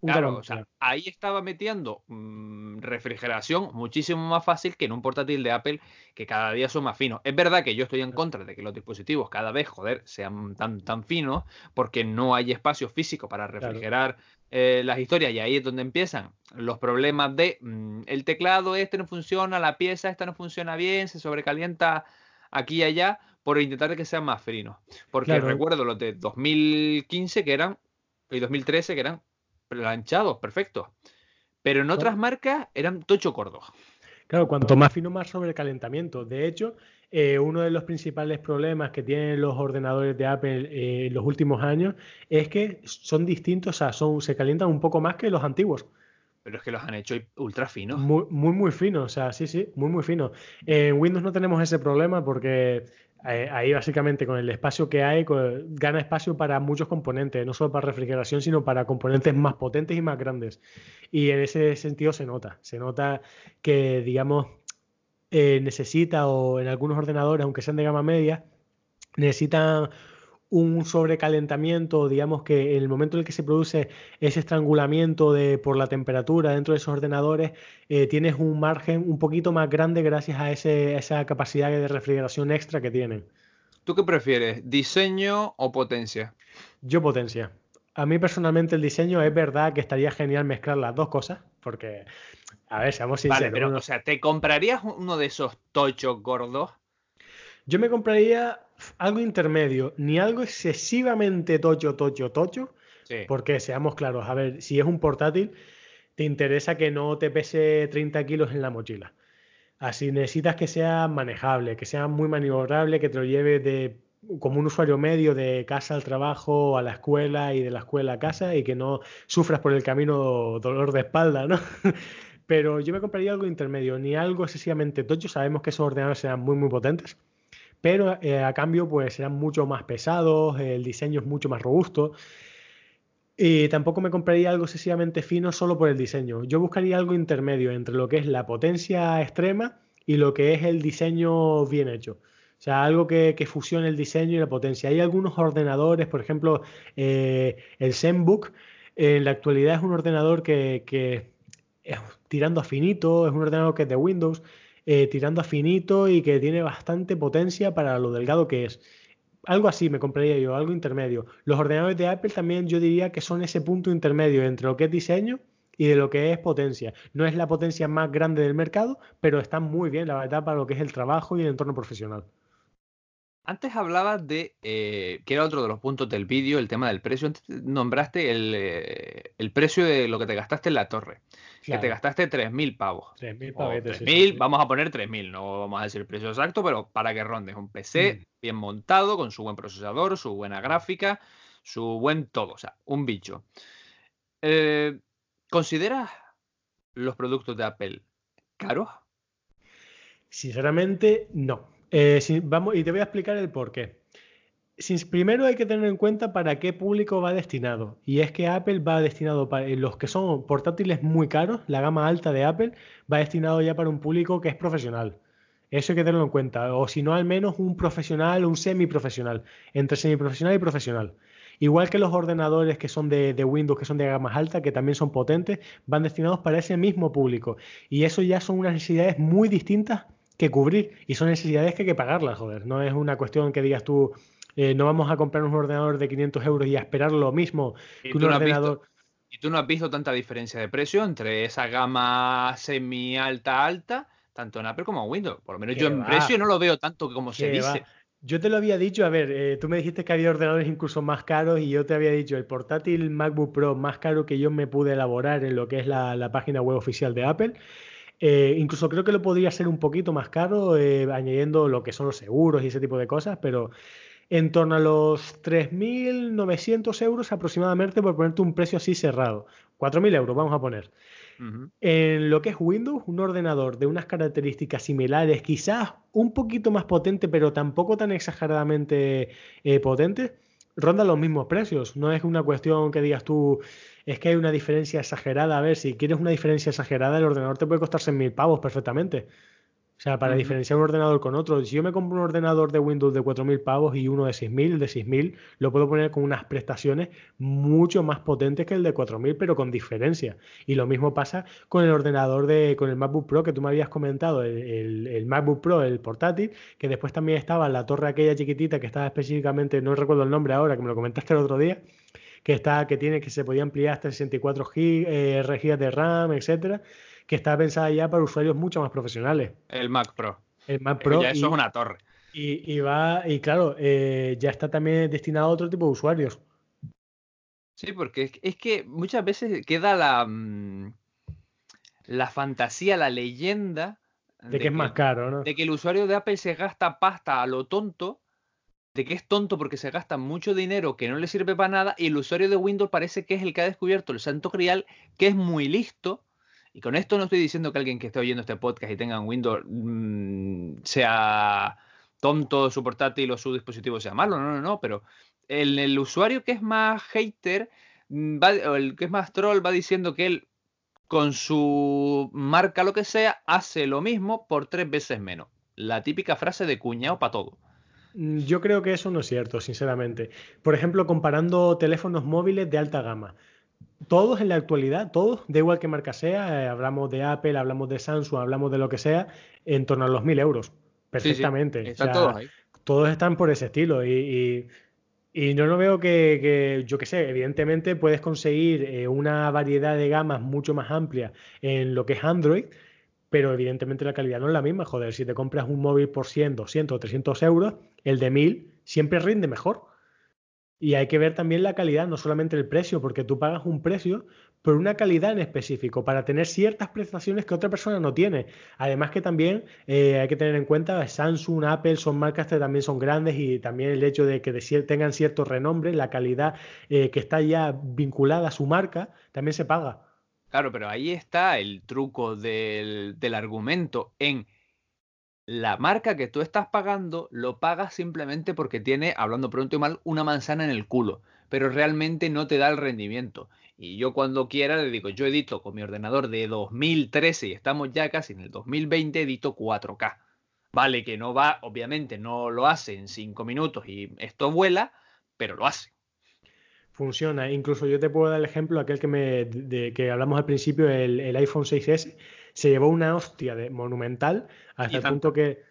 Claro, o sea, ahí estaba metiendo mm, refrigeración muchísimo más fácil que en un portátil de Apple que cada día son más finos. Es verdad que yo estoy en contra de que los dispositivos cada vez, joder, sean tan, tan finos porque no hay espacio físico para refrigerar eh, las historias. Y ahí es donde empiezan los problemas de mm, el teclado este no funciona, la pieza esta no funciona bien, se sobrecalienta aquí y allá por intentar que sean más finos. Porque recuerdo los de 2015 que eran y 2013 que eran planchados, perfecto. Pero en otras marcas eran tocho cordo. Claro, cuanto más fino, más sobrecalentamiento. De hecho, eh, uno de los principales problemas que tienen los ordenadores de Apple eh, en los últimos años es que son distintos, o sea, son, se calientan un poco más que los antiguos. Pero es que los han hecho ultra finos. Muy, muy, muy finos, o sea, sí, sí, muy, muy finos. En Windows no tenemos ese problema porque eh, ahí básicamente con el espacio que hay gana espacio para muchos componentes, no solo para refrigeración, sino para componentes más potentes y más grandes. Y en ese sentido se nota, se nota que, digamos, eh, necesita o en algunos ordenadores, aunque sean de gama media, necesitan un sobrecalentamiento, digamos que en el momento en el que se produce ese estrangulamiento de, por la temperatura dentro de esos ordenadores, eh, tienes un margen un poquito más grande gracias a, esa capacidad de refrigeración extra que tienen. ¿Tú qué prefieres, diseño o potencia? Yo potencia. A mí personalmente el diseño es verdad que estaría genial mezclar las dos cosas, porque, a ver, seamos sinceros. Vale, pero, o sea, ¿te comprarías uno de esos tochos gordos? Yo me compraría algo intermedio, ni algo excesivamente tocho, tocho, tocho, porque seamos claros, a ver, si es un portátil, te interesa que no te pese 30 kilos en la mochila. Así necesitas que sea manejable, que sea muy maniobrable, que te lo lleve de como un usuario medio de casa al trabajo, a la escuela y de la escuela a casa y que no sufras por el camino dolor de espalda, ¿no? Pero yo me compraría algo intermedio, ni algo excesivamente tocho. Sabemos que esos ordenadores serán muy, muy potentes pero eh, a cambio pues serán mucho más pesados, el diseño es mucho más robusto. Y tampoco me compraría algo excesivamente fino solo por el diseño. Yo buscaría algo intermedio entre lo que es la potencia extrema y lo que es el diseño bien hecho. O sea, algo que, fusione el diseño y la potencia. Hay algunos ordenadores, por ejemplo, eh, el ZenBook, en la actualidad es un ordenador que, que tirando a finito, es un ordenador que es de Windows, eh, tirando a finito y que tiene bastante potencia para lo delgado que es. Algo así me compraría yo, algo intermedio. Los ordenadores de Apple también yo diría que son ese punto intermedio entre lo que es diseño y de lo que es potencia. No es la potencia más grande del mercado, pero está muy bien, la verdad, para lo que es el trabajo y el entorno profesional. Antes hablabas de, eh, que era otro de los puntos del vídeo, el tema del precio. Antes nombraste el, eh, el, precio de lo que te gastaste en la torre que te gastaste 3.000 pavos. 3.000 pavos. vamos a poner 3.000, no vamos a decir el precio exacto, pero para que rondes un PC mm. bien montado, con su buen procesador, su buena gráfica, su buen todo, o sea, un bicho. Eh, ¿Consideras los productos de Apple caros? Sinceramente, no. Eh, vamos, y te voy a explicar el por qué. primero hay que tener en cuenta para qué público va destinado. Y es que Apple va destinado para los que son portátiles muy caros, la gama alta de Apple va destinado ya para un público que es profesional. Eso hay que tenerlo en cuenta. O si no, al menos un profesional o un semiprofesional. Entre semiprofesional y profesional. Igual que los ordenadores que son de, Windows, que son de gama alta, que también son potentes, van destinados para ese mismo público. Y eso ya son unas necesidades muy distintas que cubrir. Y son necesidades que hay que pagarlas, joder. No es una cuestión que digas tú, eh, no vamos a comprar un ordenador de 500 euros y a esperar lo mismo que un ordenador. ¿Y tú no has visto tanta diferencia de precio entre esa gama semi-alta alta, tanto en Apple como en Windows? Por lo menos yo en precio no lo veo tanto como se dice. Yo te lo había dicho, a ver, eh, tú me dijiste que había ordenadores incluso más caros y yo te había dicho el portátil MacBook Pro más caro que yo me pude elaborar en lo que es la, página web oficial de Apple. Eh, incluso creo que lo podría ser un poquito más caro, añadiendo lo que son los seguros y ese tipo de cosas, pero en torno a los 3.900 euros aproximadamente por ponerte un precio así cerrado. 4.000 euros, vamos a poner. En lo que es Windows, un ordenador de unas características similares, quizás un poquito más potente, pero tampoco tan exageradamente eh, potente, ronda los mismos precios. No es una cuestión que digas tú, es que hay una diferencia exagerada. A ver, si quieres una diferencia exagerada, el ordenador te puede costar 6.000 pavos perfectamente. O sea, para diferenciar un ordenador con otro, si yo me compro un ordenador de Windows de 4.000 pavos y uno de 6.000, el de 6.000 lo puedo poner con unas prestaciones mucho más potentes que el de 4.000, pero con diferencia. Y lo mismo pasa con el ordenador de, con el MacBook Pro que tú me habías comentado, el, MacBook Pro, el portátil, que después también estaba la torre aquella chiquitita que estaba específicamente, no recuerdo el nombre ahora, que me lo comentaste el otro día, que está, que tiene, que se podía ampliar hasta 64 GB, de RAM, etcétera que está pensada ya para usuarios mucho más profesionales. El Mac Pro. El Mac Pro. eso es una torre. Y, va, y claro, eh, ya está también destinado a otro tipo de usuarios. Sí, porque es, que muchas veces queda la, mm, la fantasía, la leyenda. De, que es más caro, ¿no? De que el usuario de Apple se gasta pasta a lo tonto, de que es tonto porque se gasta mucho dinero que no le sirve para nada, y el usuario de Windows parece que es el que ha descubierto el santo grial, que es muy listo y con esto no estoy diciendo que alguien que esté oyendo este podcast y tenga un Windows mm, sea tonto, su portátil o su dispositivo sea malo, no, no, no, pero el, usuario que es más hater, mm, o el que es más troll, va diciendo que él con su marca lo que sea, hace lo mismo por tres veces menos. La típica frase de cuñado para todo. Mm, yo creo que eso no es cierto, sinceramente. Por ejemplo, comparando teléfonos móviles de alta gama todos en la actualidad, todos, da igual que marca sea, eh, hablamos de Apple, hablamos de Samsung, hablamos de lo que sea, en torno a los mil euros. Perfectamente. Están todos ahí. Todos están por ese estilo y, no lo veo que, yo qué sé, evidentemente puedes conseguir eh, una variedad de gamas mucho más amplia en lo que es Android, pero evidentemente la calidad no es la misma. Joder, si te compras un móvil por 100, 200, 300 euros, el de 1000 siempre rinde mejor. Y hay que ver también la calidad, no solamente el precio, porque tú pagas un precio por una calidad en específico, para tener ciertas prestaciones que otra persona no tiene. Además que también eh, hay que tener en cuenta, Samsung, Apple son marcas que también son grandes y también el hecho de que tengan cierto renombre, la calidad eh, que está ya vinculada a su marca, también se paga. Claro, pero ahí está el truco del, argumento en la marca que tú estás pagando lo pagas simplemente porque tiene, hablando pronto y mal, una manzana en el culo, pero realmente no te da el rendimiento. Y yo cuando quiera le digo, yo edito con mi ordenador de 2013 y estamos ya casi en el 2020, edito 4K. Vale, que no va, obviamente no lo hace en 5 minutos y esto vuela, pero lo hace. Funciona. Incluso yo te puedo dar el ejemplo, aquel que, me, de, que hablamos al principio, el, el iPhone 6S se llevó una hostia de monumental hasta el punto que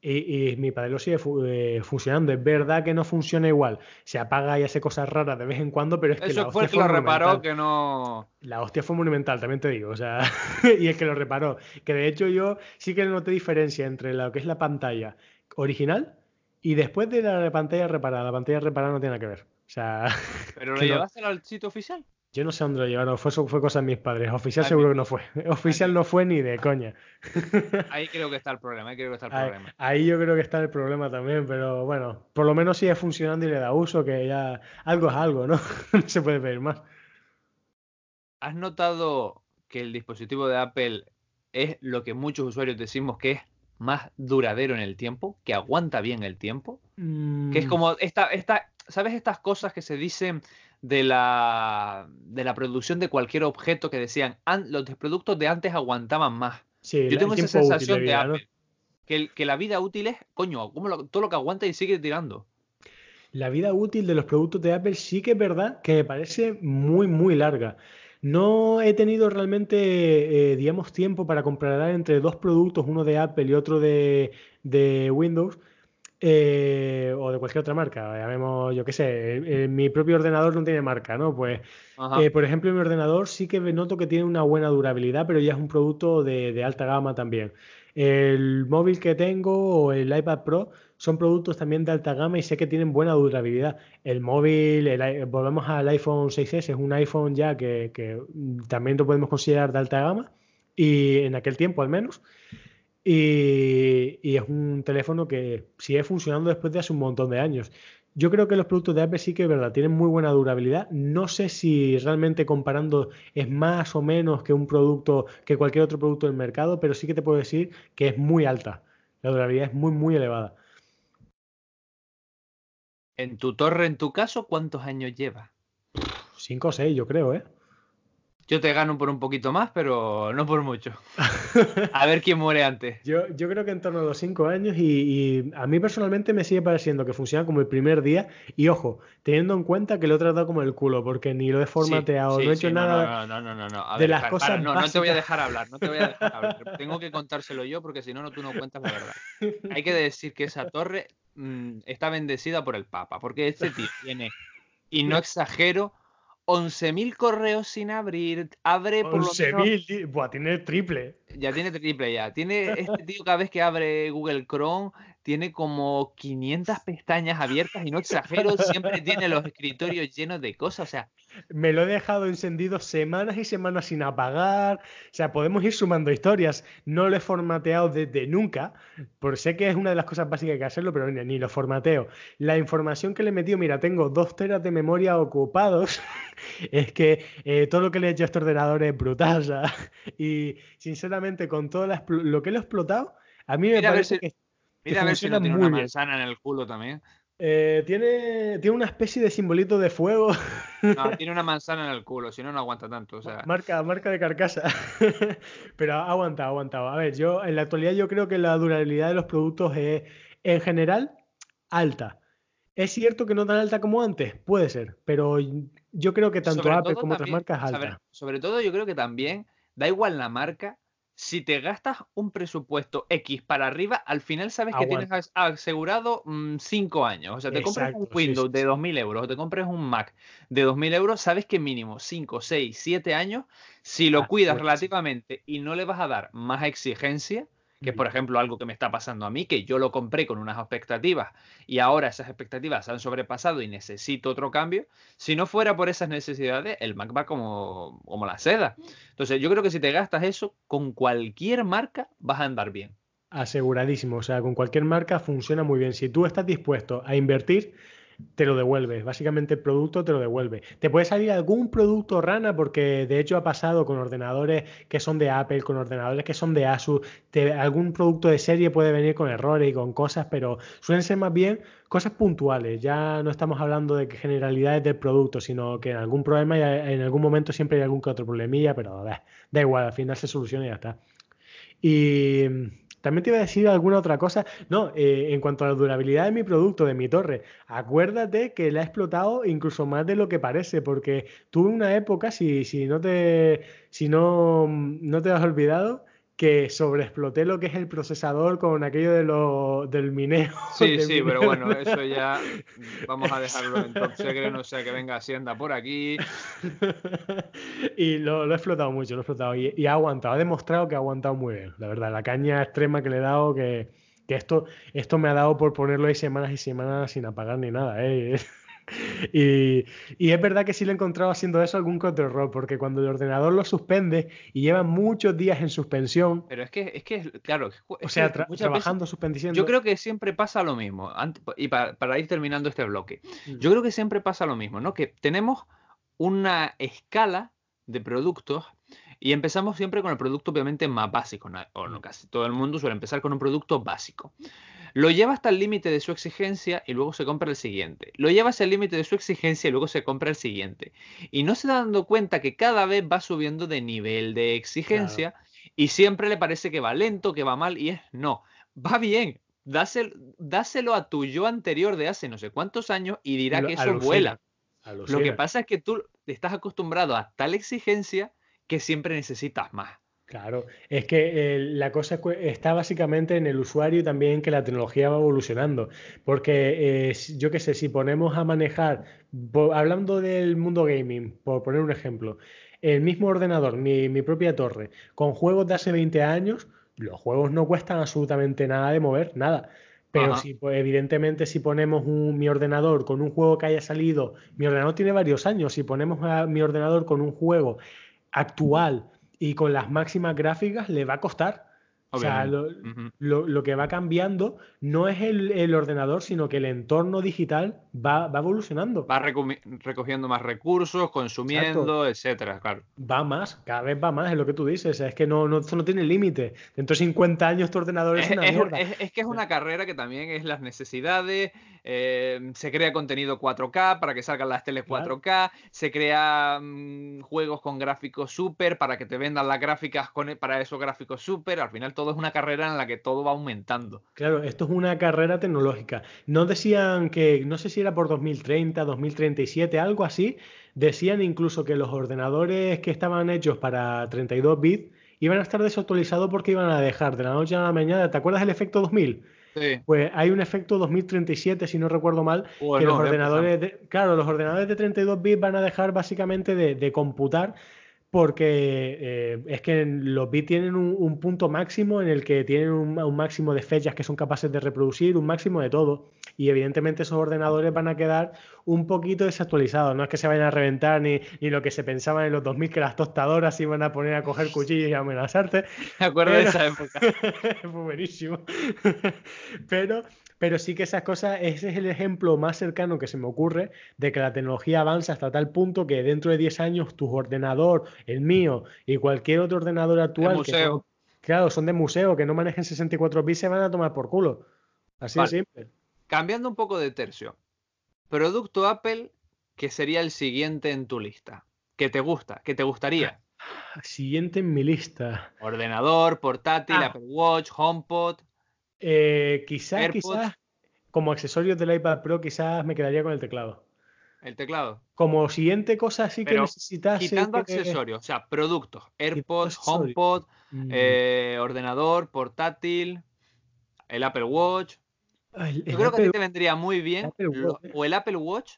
y, mi padre lo sigue eh, funcionando. Es verdad que no funciona igual. Se apaga y hace cosas raras de vez en cuando, pero es que la hostia fue el que lo reparó que no. La hostia fue monumental, también te digo. O sea, y es que lo reparó. Que de hecho yo sí que noté diferencia entre lo que es la pantalla original y después de la pantalla reparada. La pantalla reparada no tiene nada que ver. O sea. ¿Pero lo llevaste al sitio oficial? Yo no sé dónde lo llevaron, fue, fue cosa de mis padres. Oficial seguro que no fue. Oficial no fue ni de coña. Ahí creo que está el problema, ahí creo que está el problema. Ahí, yo creo que está el problema también, pero bueno, por lo menos sigue funcionando y le da uso, que ya algo es algo, ¿no? no se puede pedir más. ¿Has notado que el dispositivo de Apple es lo que muchos usuarios decimos que es más duradero en el tiempo, que aguanta bien el tiempo? Que es Mm, como esta, esta, ¿sabes estas cosas que se dicen de la, de la producción de cualquier objeto que decían, "An- los productos de antes aguantaban más? sí, Yo tengo esa de sensación de. Apple, que, el- que la vida útil es, coño, como lo- todo lo que aguanta y sigue tirando. La vida útil de los productos de Apple sí que es verdad que me parece muy, muy larga. No he tenido realmente, eh, digamos, tiempo para comparar entre dos productos, uno de Apple y otro de, de Windows, eh, o de cualquier otra marca. Llamemos, yo qué sé, eh, eh, mi propio ordenador no tiene marca, ¿no? Pues, eh, por ejemplo, mi ordenador sí que noto que tiene una buena durabilidad, pero ya es un producto de, de alta gama también. El móvil que tengo o el iPad Pro son productos también de alta gama y sé que tienen buena durabilidad. El móvil, el volvemos al iPhone 6S, es un iPhone ya que, que, también lo podemos considerar de alta gama y en aquel tiempo al menos. Y, y es un teléfono que sigue funcionando después de hace un montón de años. Yo creo que los productos de Apple sí que es verdad, tienen muy buena durabilidad. No sé si realmente comparando es más o menos que un producto, que cualquier otro producto del mercado, pero sí que te puedo decir que es muy alta. La durabilidad es muy, muy elevada. En tu torre, en tu caso, ¿cuántos años lleva? 5 o 6, yo creo, ¿eh? Yo te gano por un poquito más, pero no por mucho. A ver quién muere antes. Yo, yo creo que en torno a los 5 años y, y a mí personalmente me sigue pareciendo que funciona como el primer día y ojo, teniendo en cuenta que lo he tratado como el culo porque ni lo he formateado, Sí, no he hecho sí, no, nada. No, no, no, no, no. A de ver, las para, cosas para, no, no te voy a dejar hablar, no te voy a dejar hablar. Tengo que contárselo yo porque si no, no tú no cuentas la verdad. Hay que decir que esa torre mm, está bendecida por el Papa, porque este tío tiene, y no exagero, 11.000 correos sin abrir, abre por lo menos 11.000, tío. Buah, tiene triple. ya tiene triple ya. Tiene este tío cada vez que abre Google Chrome tiene como 500 pestañas abiertas y no exagero, siempre tiene los escritorios llenos de cosas, o sea, Me lo he dejado encendido semanas y semanas sin apagar. O sea, podemos ir sumando historias. No lo he formateado desde nunca. Por sé que es una de las cosas básicas que hacerlo, pero ni, ni lo formateo. La información que le he metido, mira, tengo dos teras de memoria ocupados. es que eh, todo lo que le he hecho a este ordenador es brutal. o sea, y sinceramente, con todo la lo que le he explotado, a mí me Mira parece si- que mira a ver si no tiene una bien. manzana en el culo también. Eh, tiene, tiene una especie de simbolito de fuego. No, tiene una manzana en el culo, si no, no aguanta tanto. O sea, Marca, marca de carcasa. Pero ha aguantado, ha aguantado. A ver, yo en la actualidad yo creo que la durabilidad de los productos es en general alta. ¿Es cierto que no tan alta como antes? Puede ser, pero yo creo que tanto sobre Apple como otras marcas es sobre, alta. sobre todo yo creo que también, da igual la marca, si te gastas un presupuesto X para arriba, al final sabes que tienes asegurado 5 años. O sea, te compras un Exacto, sí, Windows sí, de sí. 2.000 euros o te compras un Mac de 2.000 euros, sabes que mínimo 5, 6, 7 años, si lo cuidas Asegura, sí. relativamente y no le vas a dar más exigencia, que es por ejemplo algo que me está pasando a mí, que yo lo compré con unas expectativas y ahora esas expectativas se han sobrepasado y necesito otro cambio, si no fuera por esas necesidades, el Mac va como, como la seda. Entonces yo creo que si te gastas eso, con cualquier marca vas a andar bien. Aseguradísimo. O sea, con cualquier marca funciona muy bien. Si tú estás dispuesto a invertir, te lo devuelve. Básicamente el producto te lo devuelve. Te puede salir algún producto rana, porque de hecho ha pasado con ordenadores que son de Apple, con ordenadores que son de Asus. Algún producto de serie puede venir con errores y con cosas, pero suelen ser más bien cosas puntuales. Ya no estamos hablando de generalidades del producto, sino que en algún problema, en algún momento siempre hay algún que otro problemilla, pero da, da igual, al final se soluciona y ya está. Y también te iba a decir alguna otra cosa. No, eh, en cuanto a la durabilidad de mi producto, de mi torre, acuérdate que la he explotado incluso más de lo que parece, porque tuve una época, si, si no te, si no, mm, no te has olvidado, que sobreexploté lo que es el procesador con aquello de lo, del mineo. Sí, del sí, pero bueno, eso ya vamos a dejarlo en top secret, no sea que venga Hacienda por aquí. y lo, lo he explotado mucho, lo he explotado y, y ha aguantado, ha demostrado que ha aguantado muy bien, la verdad, la caña extrema que le he dado, que, que esto, esto me ha dado por ponerlo ahí semanas y semanas sin apagar ni nada, ¿eh? Y, y es verdad que sí le he encontrado haciendo eso algún error, porque cuando el ordenador lo suspende y lleva muchos días en suspensión, Pero es que, es que, claro, es o sea, tra- muchas veces trabajando, suspendiendo. Yo creo que siempre pasa lo mismo. Y para, para ir terminando este bloque, Mm. yo creo que siempre pasa lo mismo, ¿no? Que tenemos una escala de productos Y empezamos siempre con el producto obviamente más básico, o no, casi todo el mundo suele empezar con un producto básico. Lo lleva hasta el límite de su exigencia y luego se compra el siguiente. Lo lleva hasta el límite de su exigencia y luego se compra el siguiente. Y no se da dando cuenta que cada vez va subiendo de nivel de exigencia y siempre le parece que va lento, que va mal y es no, va bien. Dáselo, dáselo a tu yo anterior de hace no sé cuántos años y dirá que eso vuela. Lo que pasa es que tú estás acostumbrado a tal exigencia que siempre necesitas más. Claro, es que eh, la cosa está básicamente en el usuario y también que la tecnología va evolucionando. Porque eh, yo qué sé, si ponemos a manejar, hablando del mundo gaming, por poner un ejemplo, el mismo ordenador, mi, mi propia torre, con juegos de hace 20 años, los juegos no cuestan absolutamente nada de mover, nada. Pero si, pues, evidentemente, si ponemos mi ordenador con un juego que haya salido, mi ordenador tiene varios años, si ponemos a mi ordenador con un juego actual y con las máximas gráficas, le va a costar. O sea, lo, que va cambiando no es el, ordenador, sino que el entorno digital va, evolucionando. Va recogiendo más recursos, consumiendo, etcétera, claro. Va más, cada vez va más, es lo que tú dices. Es que no, no, no tiene límite. Dentro de 50 años tu ordenador es, una mierda. Es, que es una carrera que también es las necesidades. Eh, se crea contenido 4K para que salgan las teles 4K. Se crea mm, juegos con gráficos super para que te vendan las gráficas con, para esos gráficos super. Al final todo es una carrera en la que todo va aumentando. Claro, esto es una carrera tecnológica. No decían que, no sé si era por 2030, 2037, algo así, decían incluso que los ordenadores que estaban hechos para 32 bits iban a estar desactualizados porque iban a dejar de la noche a la mañana. ¿Te acuerdas del efecto 2000? Sí. Pues hay un efecto 2037, si no recuerdo mal, que los ordenadores, de, claro, los ordenadores de 32 bits van a dejar básicamente de computar porque eh, es que los bits tienen un, punto máximo en el que tienen un, máximo de fechas que son capaces de reproducir, un máximo de todo. Y evidentemente esos ordenadores van a quedar un poquito desactualizados. No es que se vayan a reventar ni, ni lo que se pensaba en los 2000 que las tostadoras iban a poner a coger cuchillos y a amenazarte. Me acuerdo de esa época. Fue buenísimo. Pero pero sí que esas cosas, ese es el ejemplo más cercano que se me ocurre de que la tecnología avanza hasta tal punto que dentro de 10 años tu ordenador, el mío y cualquier otro ordenador actual, museo. claro, son de museo, que no manejen 64 bits, se van a tomar por culo. Así de simple. Cambiando un poco de tercio. Producto Apple que sería el siguiente en tu lista. ¿Qué te gusta? ¿Qué te gustaría? Siguiente en mi lista. Ordenador, portátil, ah. Apple Watch, HomePod. Eh, quizás, quizás, como accesorios del iPad Pro, quizás me quedaría con el teclado. El teclado. Como siguiente cosa así que necesitas. Quitando accesorios, o sea, productos, AirPods, HomePod, mm. eh, ordenador, portátil, el Apple Watch. Yo creo que a ti te vendría muy bien o el Apple Watch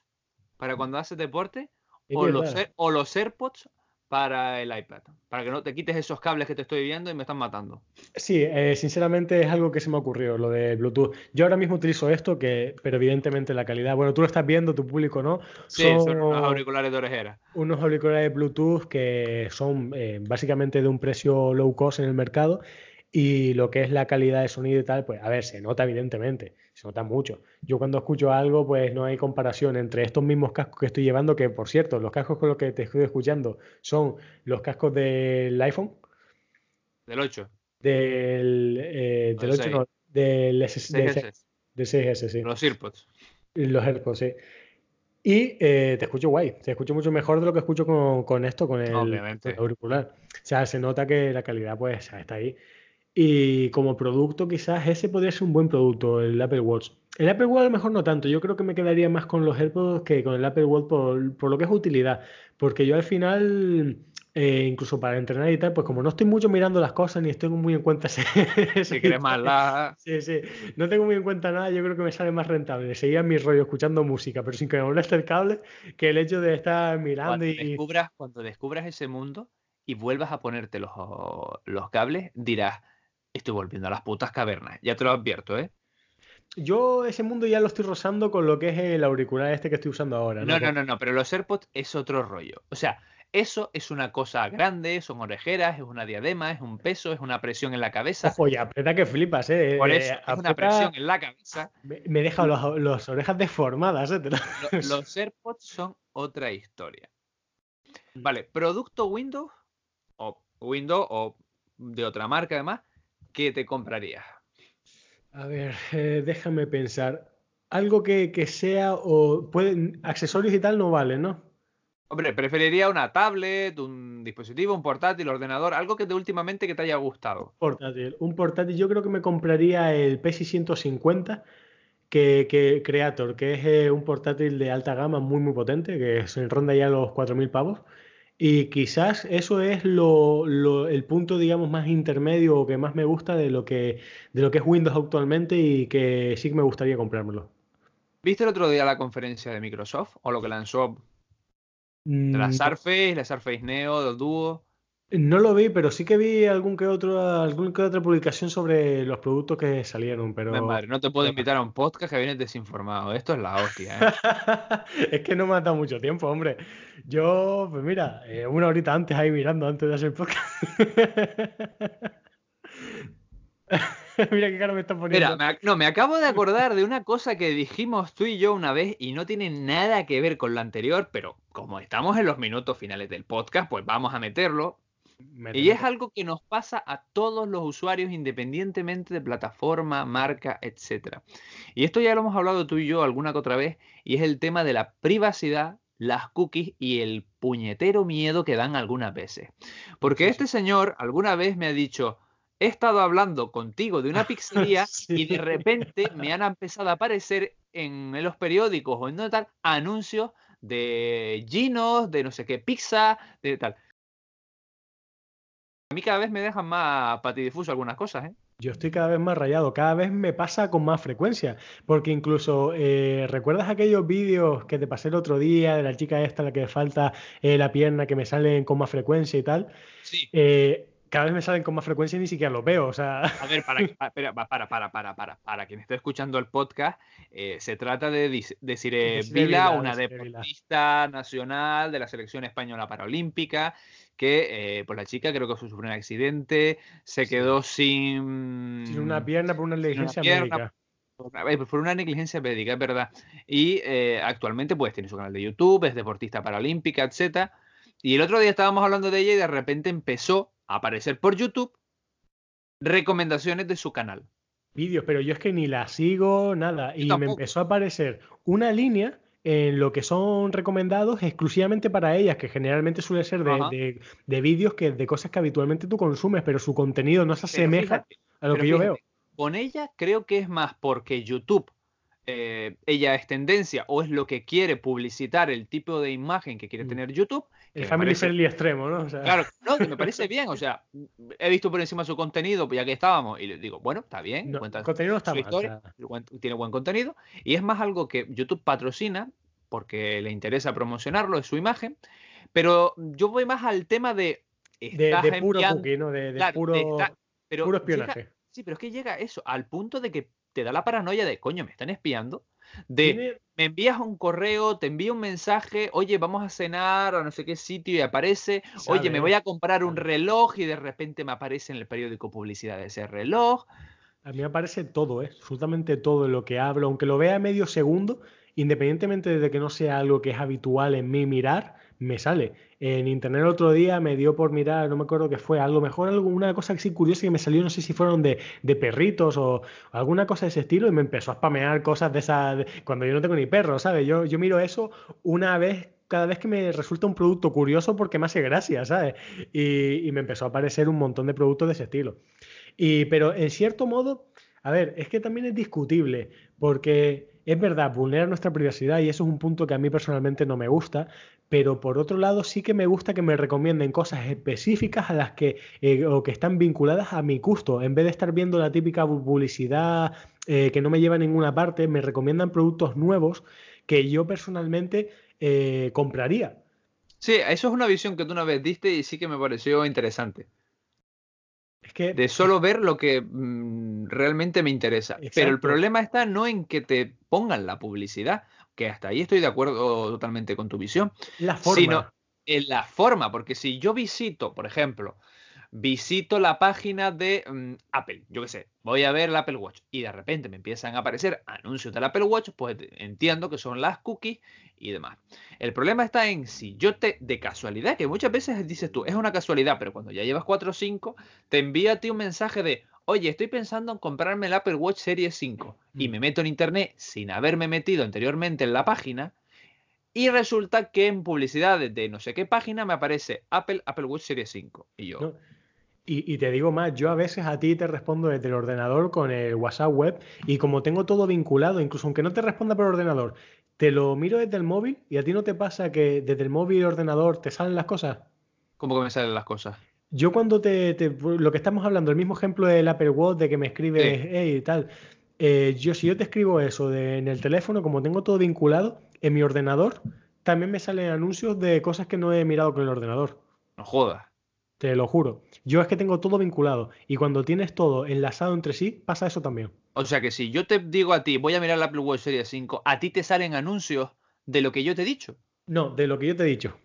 para cuando haces deporte o los, o los AirPods para el iPad, para que no te quites esos cables que te estoy viendo y me están matando. Sí, eh, sinceramente es algo que se me ocurrió, lo de Bluetooth. Yo ahora mismo utilizo esto, que, pero evidentemente la calidad, bueno, tú lo estás viendo, tu público no. Sí, son, unos auriculares de orejera. Unos auriculares Bluetooth que son eh, básicamente de un precio low cost en el mercado y lo que es la calidad de sonido y tal, pues a ver, se nota evidentemente, se nota mucho. Yo cuando escucho algo, pues no hay comparación entre estos mismos cascos que estoy llevando, que por cierto, los cascos con los que te estoy escuchando son los cascos del iPhone. Del 8. Del, eh, del 8, no, del, S, 6S, sí. Los AirPods. Los AirPods, sí. Y eh, te escucho guay, te escucho mucho mejor de lo que escucho con, con esto, con el, auricular. O sea, se nota que la calidad pues está ahí. Y como producto, quizás ese podría ser un buen producto, el Apple Watch. El Apple Watch a lo mejor no tanto, yo creo que me quedaría más con los AirPods que con el Apple Watch por, lo que es utilidad. Porque yo al final, eh, incluso para entrenar y tal, pues como no estoy mucho mirando las cosas ni estoy muy en cuenta ese, si quieres más la... Sí, sí, no tengo muy en cuenta nada, yo creo que me sale más rentable seguir mi rollo escuchando música, pero sin que me moleste el cable, que el hecho de estar mirando cuando y... Descubras, cuando descubras ese mundo y vuelvas a ponerte los, los cables, dirás estoy volviendo a las putas cavernas. Ya te lo advierto, ¿eh? Yo ese mundo ya lo estoy rozando con lo que es el auricular este que estoy usando ahora. No, no, no, no, pero los AirPods es otro rollo. O sea, eso es una cosa grande, son orejeras, es una diadema, es un peso, es una presión en la cabeza. Oye, aprieta que flipas, ¿eh? Por eso, es una presión en la cabeza. Me, me deja las orejas deformadas, ¿eh? Los AirPods son otra historia. Vale, producto Windows o Windows o de otra marca además, ¿qué te comprarías? A ver, eh, déjame pensar. Algo que, que sea o pueden accesorios y tal no vale, ¿no? Hombre, preferiría una tablet, un dispositivo, un portátil, ordenador, algo que de últimamente que te haya gustado. Portátil. Un portátil, yo creo que me compraría el PSI 150 que, que Creator, que es eh, un portátil de alta gama muy muy potente, que se ronda ya los 4.000 pavos. Y quizás eso es lo, lo- el punto, digamos, más intermedio o que más me gusta de lo que, de lo que es Windows actualmente y que sí que me gustaría comprármelo. ¿Viste el otro día la conferencia de Microsoft o lo que lanzó de la Mm, Surface, la Surface Neo, del Duo? No lo vi, pero sí que vi algún que otro, algún que otra publicación sobre los productos que salieron, pero madre, no te puedo invitar a un podcast que vienes desinformado. Esto es la hostia, ¿eh? es que no me ha dado mucho tiempo, hombre. Yo, pues mira, eh, una horita antes ahí mirando antes de hacer podcast. Mira qué cara me está poniendo. Mira, me, ac- no, me acabo de acordar de una cosa que dijimos tú y yo una vez y no tiene nada que ver con lo anterior, pero como estamos en los minutos finales del podcast, pues vamos a meterlo. Y es algo que nos pasa a todos los usuarios independientemente de plataforma, marca, etcétera. Y esto ya lo hemos hablado tú y yo alguna que otra vez, y es el tema de la privacidad, las cookies y el puñetero miedo que dan algunas veces. Porque Sí, sí. este señor alguna vez me ha dicho, he estado hablando contigo de una pizzería y de repente me han empezado a aparecer en los periódicos o en donde tal anuncios de Ginos, de no sé qué pizza, de tal. A mí cada vez me dejan más patidifuso algunas cosas, ¿eh? Yo estoy cada vez más rayado, cada vez me pasa con más frecuencia, porque incluso, eh, ¿recuerdas aquellos vídeos que te pasé el otro día de la chica esta a la que falta eh, la pierna, que me salen con más frecuencia y tal? Sí. Eh, cada vez me salen con más frecuencia y ni siquiera los veo, o sea, A ver, para, pa- espera, pa- para, para, para, para, para quien esté escuchando el podcast, eh, se trata de Desiree Desiree Vila, Vila, una Desiree Vila. deportista nacional de la selección española paralímpica, que eh, pues la chica creo que sufrió un accidente, se Sí. quedó sin, sin una pierna por una negligencia médica. eh, por una negligencia médica, es verdad. Y eh, actualmente pues tiene su canal de YouTube, es deportista paralímpica, etcétera. Y el otro día estábamos hablando de ella y de repente empezó a aparecer por YouTube recomendaciones de su canal. Vídeos, pero yo es que ni la sigo, nada, Yo y me empezó a aparecer una línea en lo que son recomendados exclusivamente para ellas, que generalmente suele ser de, de- de vídeos que de cosas que habitualmente tú consumes, pero su contenido no se asemeja fíjate, a lo que yo fíjate, veo. Con ella creo que es más porque YouTube, eh, ella es tendencia o es lo que quiere publicitar el tipo de imagen que quiere Mm. tener YouTube. El family parece- friendly extremo, ¿no? O sea, Claro, no, que me parece bien, o sea, he visto por encima su contenido, ya que estábamos, y le digo, bueno, está bien, no, cuenta contenido está su mal. o historia, sea, buen- tiene buen contenido, y es más algo que YouTube patrocina, porque le interesa promocionarlo, es su imagen, pero yo voy más al tema de... de, estás de puro enviando- cookie, ¿no? De, de claro, puro, pero puro espionaje. sí, pero es que llega eso, al punto de que te da la paranoia de, coño, me están espiando, de me envías un correo, te envío un mensaje, oye, vamos a cenar a no sé qué sitio y aparece, oye, me voy a comprar un reloj y de repente me aparece en el periódico publicidad de ese reloj. A mí me parece todo, ¿eh? absolutamente todo lo que hablo, aunque lo vea medio segundo, independientemente de que no sea algo que es habitual en mí mirar, me sale. En internet el otro día me dio por mirar, no me acuerdo qué fue, algo mejor, algo, una cosa así curiosa que me salió, no sé si fueron de, de perritos o alguna cosa de ese estilo, y me empezó a spamear cosas de esas, de- cuando yo no tengo ni perro, ¿sabes? Yo, yo miro eso una vez, cada vez que me resulta un producto curioso porque me hace gracia, ¿sabes? Y, y me empezó a aparecer un montón de productos de ese estilo. Y, pero en cierto modo, a ver, es que también es discutible, porque es verdad, vulnera nuestra privacidad y eso es un punto que a mí personalmente no me gusta, pero por otro lado sí que me gusta que me recomienden cosas específicas a las que, eh, o que están vinculadas a mi gusto, en vez de estar viendo la típica publicidad eh, que no me lleva a ninguna parte, me recomiendan productos nuevos que yo personalmente eh, compraría. Sí, eso es una visión que tú una vez diste y sí que me pareció interesante. Es que De solo ver lo que mm, realmente me interesa. Pero el problema está no en que te pongan la publicidad, que hasta ahí estoy de acuerdo totalmente con tu visión, la forma. sino en la forma, porque si yo visito, por ejemplo, visito la página de mm, Apple, yo qué sé, voy a ver el Apple Watch y de repente me empiezan a aparecer anuncios del Apple Watch, pues entiendo que son las cookies y demás. El problema está en si yo te, de casualidad, que muchas veces dices tú, es una casualidad, pero cuando ya llevas 4 o 5, te envía a ti un mensaje de, oye, estoy pensando en comprarme el Apple Watch Series 5 y mm. me meto en internet sin haberme metido anteriormente en la página y resulta que en publicidad de no sé qué página me aparece Apple, Apple Watch Series 5. Y yo. Y, te digo más, yo a veces a ti te respondo desde el ordenador con el WhatsApp web y como tengo todo vinculado, incluso aunque no te responda por ordenador, te lo miro desde el móvil y a ti no te pasa que desde el móvil y el ordenador te salen las cosas. ¿Cómo que me salen las cosas? Yo cuando te, lo que estamos hablando, el mismo ejemplo del Apple Watch de que me escribes, hey, y tal, eh, yo si yo te escribo eso en el teléfono, como tengo todo vinculado, en mi ordenador también me salen anuncios de cosas que no he mirado con el ordenador. No jodas. Te lo juro. Yo es que tengo todo vinculado. Y cuando tienes todo enlazado entre sí, pasa eso también. O sea que si yo te digo a ti, voy a mirar la Apple Watch Series 5, a ti te salen anuncios de lo que yo te he dicho. No, de lo que yo te he dicho.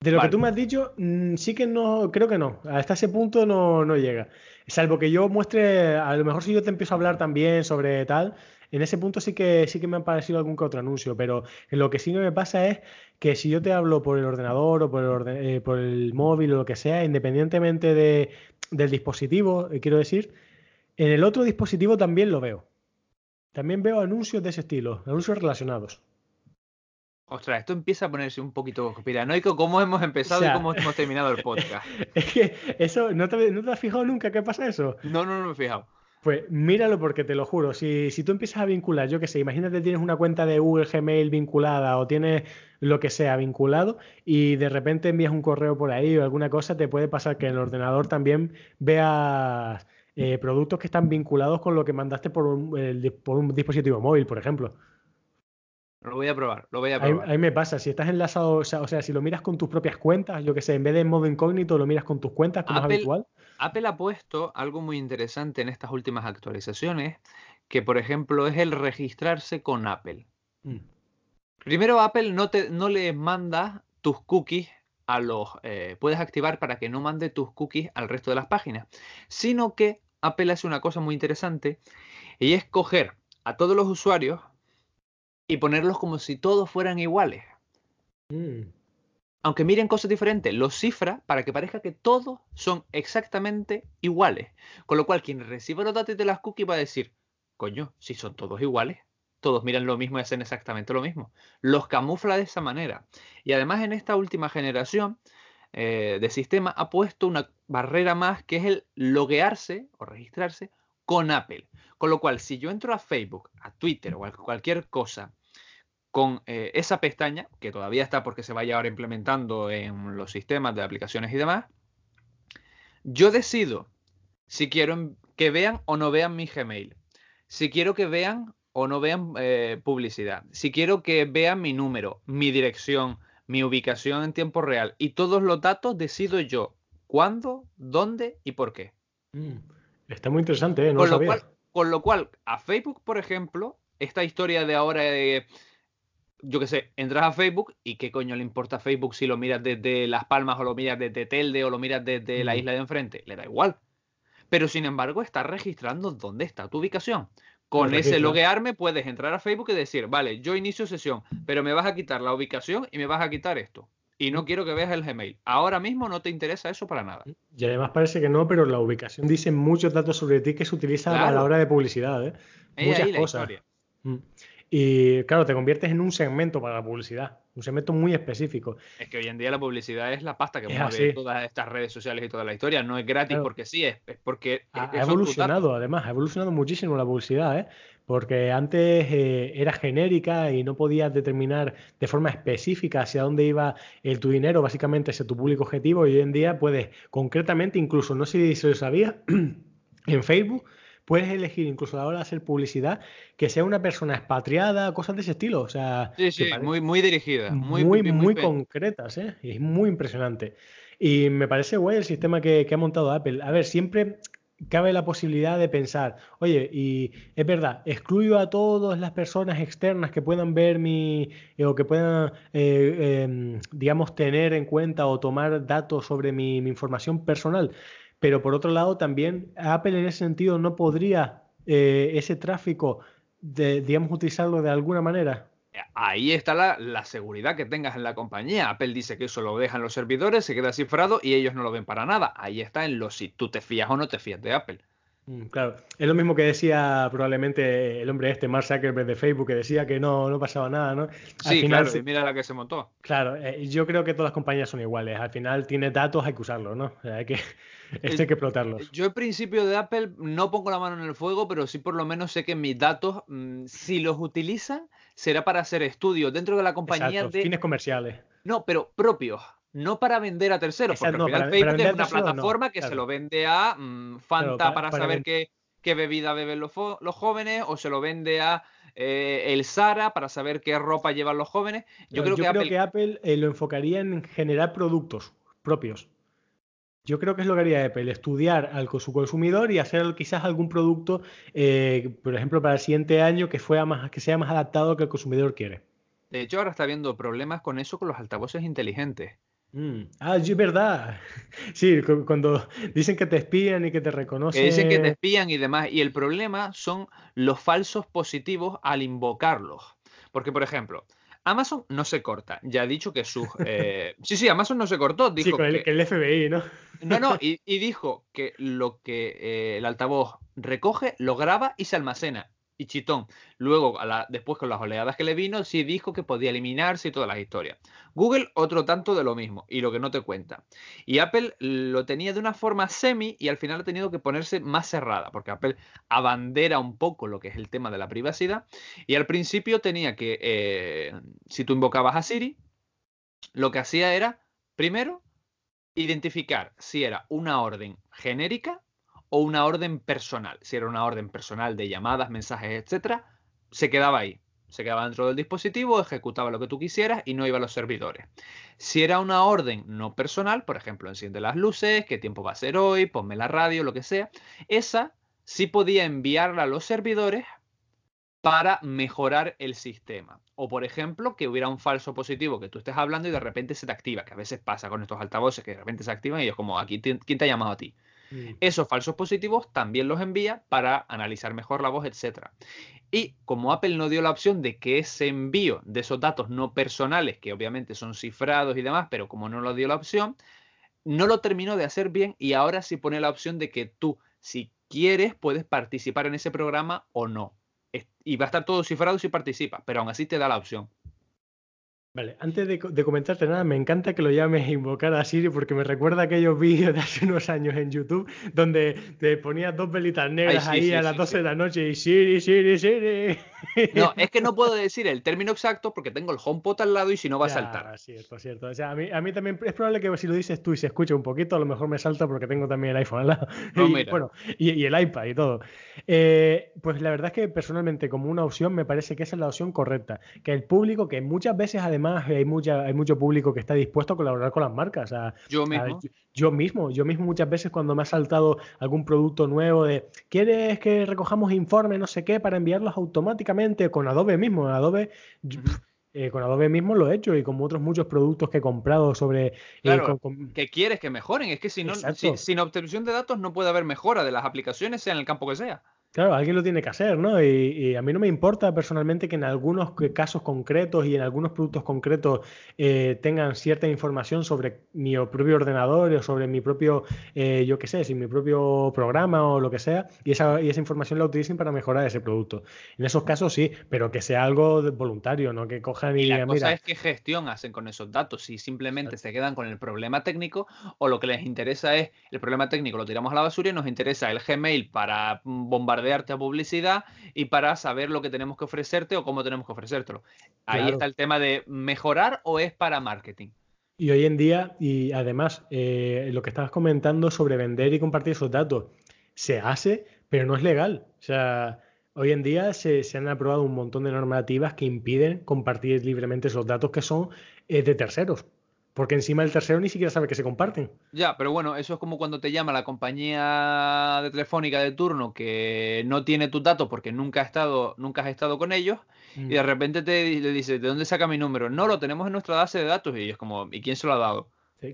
De lo que tú me has dicho, mm, sí que no, creo que no. Hasta ese punto no, no llega. Salvo que yo muestre, a lo mejor si yo te empiezo a hablar también sobre tal, en ese punto sí que sí que me ha parecido algún que otro anuncio, pero en lo que sí que me pasa es que si yo te hablo por el ordenador o por el, eh, por el móvil o lo que sea, independientemente de, del dispositivo, eh, quiero decir, en el otro dispositivo también lo veo. También veo anuncios de ese estilo, anuncios relacionados. Ostras, esto empieza a ponerse un poquito conspiranoico. ¿Cómo hemos empezado y cómo hemos terminado el podcast? es que eso, ¿no te, ¿no te has fijado nunca qué pasa eso? No, no, no me he fijado. Pues míralo porque te lo juro, si, si tú empiezas a vincular, yo qué sé, imagínate tienes una cuenta de Google Gmail vinculada o tienes lo que sea vinculado y de repente envías un correo por ahí o alguna cosa, te puede pasar que en el ordenador también veas eh, productos que están vinculados con lo que mandaste por un, por un dispositivo móvil, por ejemplo. Lo voy a probar, lo voy a probar. Ahí, me pasa, si estás enlazado, o sea, si lo miras con tus propias cuentas, yo que sé, en vez de en modo incógnito, lo miras con tus cuentas, como es habitual. Apple ha puesto algo muy interesante en estas últimas actualizaciones, que por ejemplo es el registrarse con Apple. Mm. Primero, Apple no, te, no le manda tus cookies a los. Eh, puedes activar para que no mande tus cookies al resto de las páginas, sino que Apple hace una cosa muy interesante y es coger a todos los usuarios y ponerlos como si todos fueran iguales. Mm. Aunque miren cosas diferentes, los cifra para que parezca que todos son exactamente iguales. Con lo cual, quien reciba los datos de las cookies va a decir, coño, si son todos iguales, todos miran lo mismo y hacen exactamente lo mismo. Los camufla de esa manera. Y además en esta última generación eh, de sistema ha puesto una barrera más que es el loguearse o registrarse con Apple. Con lo cual, si yo entro a Facebook, a Twitter o a cualquier cosa con eh, esa pestaña, que todavía está porque se vaya ahora implementando en los sistemas de aplicaciones y demás, yo decido si quiero que vean o no vean mi Gmail, si quiero que vean o no vean eh, publicidad, si quiero que vean mi número, mi dirección, mi ubicación en tiempo real y todos los datos decido yo cuándo, dónde y por qué. Mm, está muy interesante, ¿eh? con, lo cual, con lo cual, a Facebook, por ejemplo, esta historia de ahora de yo qué sé, entras a Facebook y qué coño le importa a Facebook si lo miras desde Las Palmas o lo miras desde Telde o lo miras desde la isla de enfrente, le da igual. Pero sin embargo está registrando dónde está tu ubicación. Con ese loguearme puedes entrar a Facebook y decir, vale, yo inicio sesión, pero me vas a quitar la ubicación y me vas a quitar esto. Y no quiero que veas el Gmail. Ahora mismo no te interesa eso para nada. Y además parece que no, pero la ubicación dice muchos datos sobre ti que se utilizan a la hora de publicidad. ¿eh? Muchas cosas. Mm. Y claro, te conviertes en un segmento para la publicidad, un segmento muy específico. Es que hoy en día la publicidad es la pasta que mueve todas estas redes sociales y toda la historia. No es gratis porque sí, es, porque. Ha, evolucionado, además, ha evolucionado muchísimo la publicidad, ¿eh? porque antes eh, era genérica y no podías determinar de forma específica hacia dónde iba el, tu dinero, básicamente hacia tu público objetivo. Y hoy en día puedes, concretamente, incluso, no sé si se lo sabía, en Facebook puedes elegir incluso a la hora de hacer publicidad que sea una persona expatriada, cosas de ese estilo. O sea, sí, sí, muy, muy dirigida. Muy, muy, muy, concretas, ¿eh? Y es muy impresionante. Y me parece guay el sistema que, ha montado Apple. A ver, siempre cabe la posibilidad de pensar, oye, y es verdad, excluyo a todas las personas externas que puedan ver mi, eh, o que puedan, eh, em, digamos, tener en cuenta o tomar datos sobre mi, información personal. Pero por otro lado, también Apple en ese sentido no podría eh, ese tráfico, de, digamos, utilizarlo de alguna manera. Ahí está la, seguridad que tengas en la compañía. Apple dice que eso lo dejan los servidores, se queda cifrado y ellos no lo ven para nada. Ahí está en lo si tú te fías o no te fías de Apple. Mm, claro, es lo mismo que decía probablemente el hombre este, Mark Zuckerberg de Facebook, que decía que no, no pasaba nada, ¿no? sí, claro, y mira la que se montó. Claro, eh, yo creo que todas las compañías son iguales. Al final tiene datos, hay que usarlos, ¿no? hay que, hay que explotarlos. Yo al principio de Apple no pongo la mano en el fuego, pero sí por lo menos sé que mis datos, mm, si los utilizan, será para hacer estudios dentro de la compañía de fines comerciales. No, pero propios. No para vender a terceros, porque al final Facebook es una plataforma que se lo vende a mm, Fanta para, saber qué, bebida beben los, jóvenes, o se lo vende a eh, el Sara para saber qué ropa llevan los jóvenes. Yo creo, que, Apple... Eh, lo enfocaría en generar productos propios. Yo creo que es lo que haría Apple, estudiar al su consumidor y hacer quizás algún producto, eh, por ejemplo, para el siguiente año que, más, que sea más adaptado a lo que el consumidor quiere. De hecho, ahora está habiendo problemas con eso con los altavoces inteligentes. Mm. Ah, es verdad. Sí, cuando dicen que te espían y que te reconocen. Que dicen que te espían y demás. Y el problema son los falsos positivos al invocarlos. Porque, por ejemplo, Amazon no se corta. Ya ha dicho que sus. Eh, sí, sí, Amazon no se cortó. Dijo sí, con el, que... el FBI, ¿no? No, no, y, dijo que lo que eh, el altavoz recoge, lo graba y se almacena y chitón. Luego, después con las oleadas que le vino, sí dijo que podía eliminarse y todas las historias. Google, otro tanto de lo mismo, y lo que no te cuenta. Y Apple lo tenía de una forma semi y al final ha tenido que ponerse más cerrada, porque Apple abandera un poco lo que es el tema de la privacidad. Y al principio tenía que, eh, si tú invocabas a Siri, lo que hacía era, primero, identificar si era una orden genérica o una orden personal. Si era una orden personal de llamadas, mensajes, etcétera, se quedaba ahí. Se quedaba dentro del dispositivo, ejecutaba lo que tú quisieras y no iba a los servidores. Si era una orden no personal, por ejemplo, enciende las luces, qué tiempo va a ser hoy, ponme la radio, lo que sea, esa sí podía enviarla a los servidores para mejorar el sistema. O por ejemplo, que hubiera un falso positivo que tú estés hablando y de repente se te activa, que a veces pasa con estos altavoces que de repente se activan y es como, aquí, ¿quién te ha llamado a ti? Mm. Esos falsos positivos también los envía para analizar mejor la voz, etc. Y como Apple no dio la opción de que ese envío de esos datos no personales, que obviamente son cifrados y demás, pero como no lo dio la opción, no lo terminó de hacer bien y ahora sí pone la opción de que tú, si quieres, puedes participar en ese programa o no. Y va a estar todo cifrado si participas, pero aún así te da la opción. Vale, antes de, comentarte nada, me encanta que lo llames invocar a Siri porque me recuerda aquellos vídeos de hace unos años en YouTube donde te ponías dos velitas negras ahí a las 12 de la noche y Siri, Siri, Siri. No, es que no puedo decir el término exacto porque tengo el HomePod al lado y si no va a saltar. Cierto, cierto. O sea, a mí, a mí también es probable que si lo dices tú y se escuche un poquito, a lo mejor me salta porque tengo también el iPhone al lado. y, bueno, y, el iPad y todo. Eh, pues la verdad es que personalmente como una opción me parece que esa es la opción correcta. Que el público, que muchas veces además hay, mucha, hay mucho público que está dispuesto a colaborar con las marcas. yo mismo. yo, mismo, yo mismo muchas veces cuando me ha saltado algún producto nuevo de, ¿quieres que recojamos informes, no sé qué, para enviarlos automáticamente con Adobe mismo? Adobe... Eh, con Adobe mismo lo he hecho y con otros muchos productos que he comprado sobre... Eh, claro, que quieres que mejoren. Es que si no, sin obtención de datos no puede haber mejora de las aplicaciones, sea en el campo que sea. Claro, alguien lo tiene que hacer, ¿no? Y, a mí no me importa personalmente que en algunos casos concretos y en algunos productos concretos eh, tengan cierta información sobre mi propio ordenador o sobre mi propio, eh, yo qué sé, si mi propio programa o lo que sea, y esa, y esa información la utilicen para mejorar ese producto. En esos casos sí, pero que sea algo voluntario, ¿no? Que cojan y, y la cosa es qué gestión hacen con esos datos, si simplemente se quedan con el problema técnico o lo que les interesa es el problema técnico, lo tiramos a la basura y nos interesa el Gmail para bombardear arte a publicidad y para saber lo que tenemos que ofrecerte o cómo tenemos que ofrecértelo. Ahí está el tema de mejorar o es para marketing. Y hoy en día, y además, eh, lo que estabas comentando sobre vender y compartir esos datos, se hace, pero no es legal. O sea, hoy en día se, han aprobado un montón de normativas que impiden compartir libremente esos datos que son eh, de terceros. Porque encima el tercero ni siquiera sabe que se comparten. Ya, pero bueno, eso es como cuando te llama la compañía de telefónica de turno que no tiene tus datos porque nunca has estado, nunca has estado con ellos y de repente te le dice, ¿de dónde saca mi número? No, lo tenemos en nuestra base de datos y es como, ¿y quién se lo ha dado?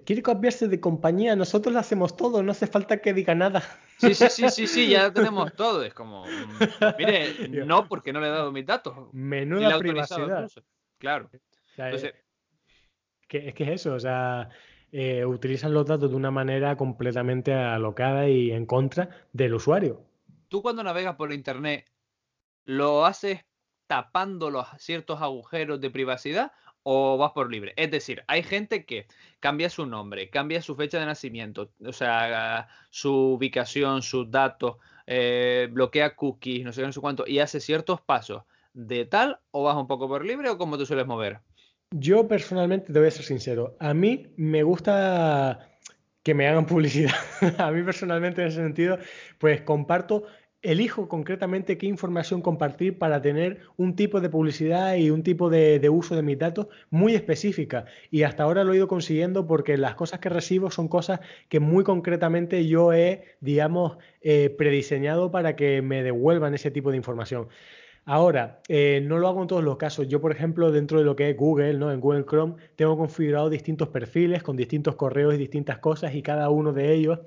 Quiere cambiarse de compañía, nosotros lo hacemos todo, no hace falta que diga nada. Sí, sí, sí, sí, sí, ya tenemos todo. Es como, mm, mire, no, porque no le he dado mis datos. Menuda privacidad. Claro. es, que, es que es eso, o sea, eh, utilizan los datos de una manera completamente alocada y en contra del usuario. Tú cuando navegas por internet, ¿lo haces tapando los ciertos agujeros de privacidad o vas por libre. Es decir, hay gente que cambia su nombre, cambia su fecha de nacimiento, o sea, su ubicación, sus datos, eh, bloquea cookies, no sé, no sé cuánto, y hace ciertos pasos de tal o vas un poco por libre o cómo te sueles mover. Yo personalmente te voy a ser sincero, a mí me gusta que me hagan publicidad. a mí personalmente en ese sentido, pues comparto elijo concretamente qué información compartir para tener un tipo de publicidad y un tipo de, uso de mis datos muy específica. Y hasta ahora lo he ido consiguiendo porque las cosas que recibo son cosas que muy concretamente yo he, digamos, eh, prediseñado para que me devuelvan ese tipo de información. Ahora, eh, no lo hago en todos los casos. Yo, por ejemplo, dentro de lo que es Google, ¿no? En Google Chrome, tengo configurado distintos perfiles con distintos correos y distintas cosas y cada uno de ellos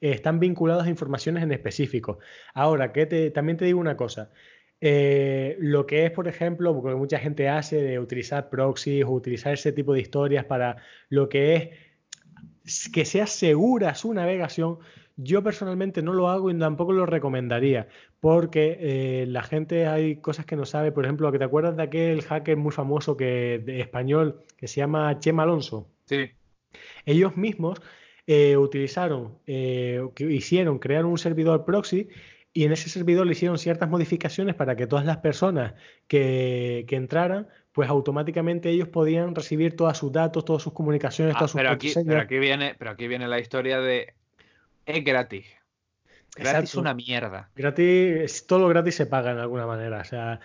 están vinculados a informaciones en específico. Ahora, que te, también te digo una cosa. Eh, lo que es, por ejemplo, porque mucha gente hace de utilizar proxies o utilizar ese tipo de historias para lo que es que sea segura su navegación, yo personalmente no lo hago y tampoco lo recomendaría, porque eh, la gente hay cosas que no sabe. Por ejemplo, te acuerdas de aquel hacker muy famoso que, de español que se llama Chema Alonso. Sí. Ellos mismos eh, utilizaron, eh, hicieron, crearon un servidor proxy y en ese servidor le hicieron ciertas modificaciones para que todas las personas que, entraran, pues automáticamente ellos podían recibir todos sus datos, todas sus comunicaciones, ah, todas sus pero aquí, pero aquí viene, pero aquí viene la historia de es gratis. Gratis es una mierda. Gratis, todo lo gratis se paga en alguna manera. O sea,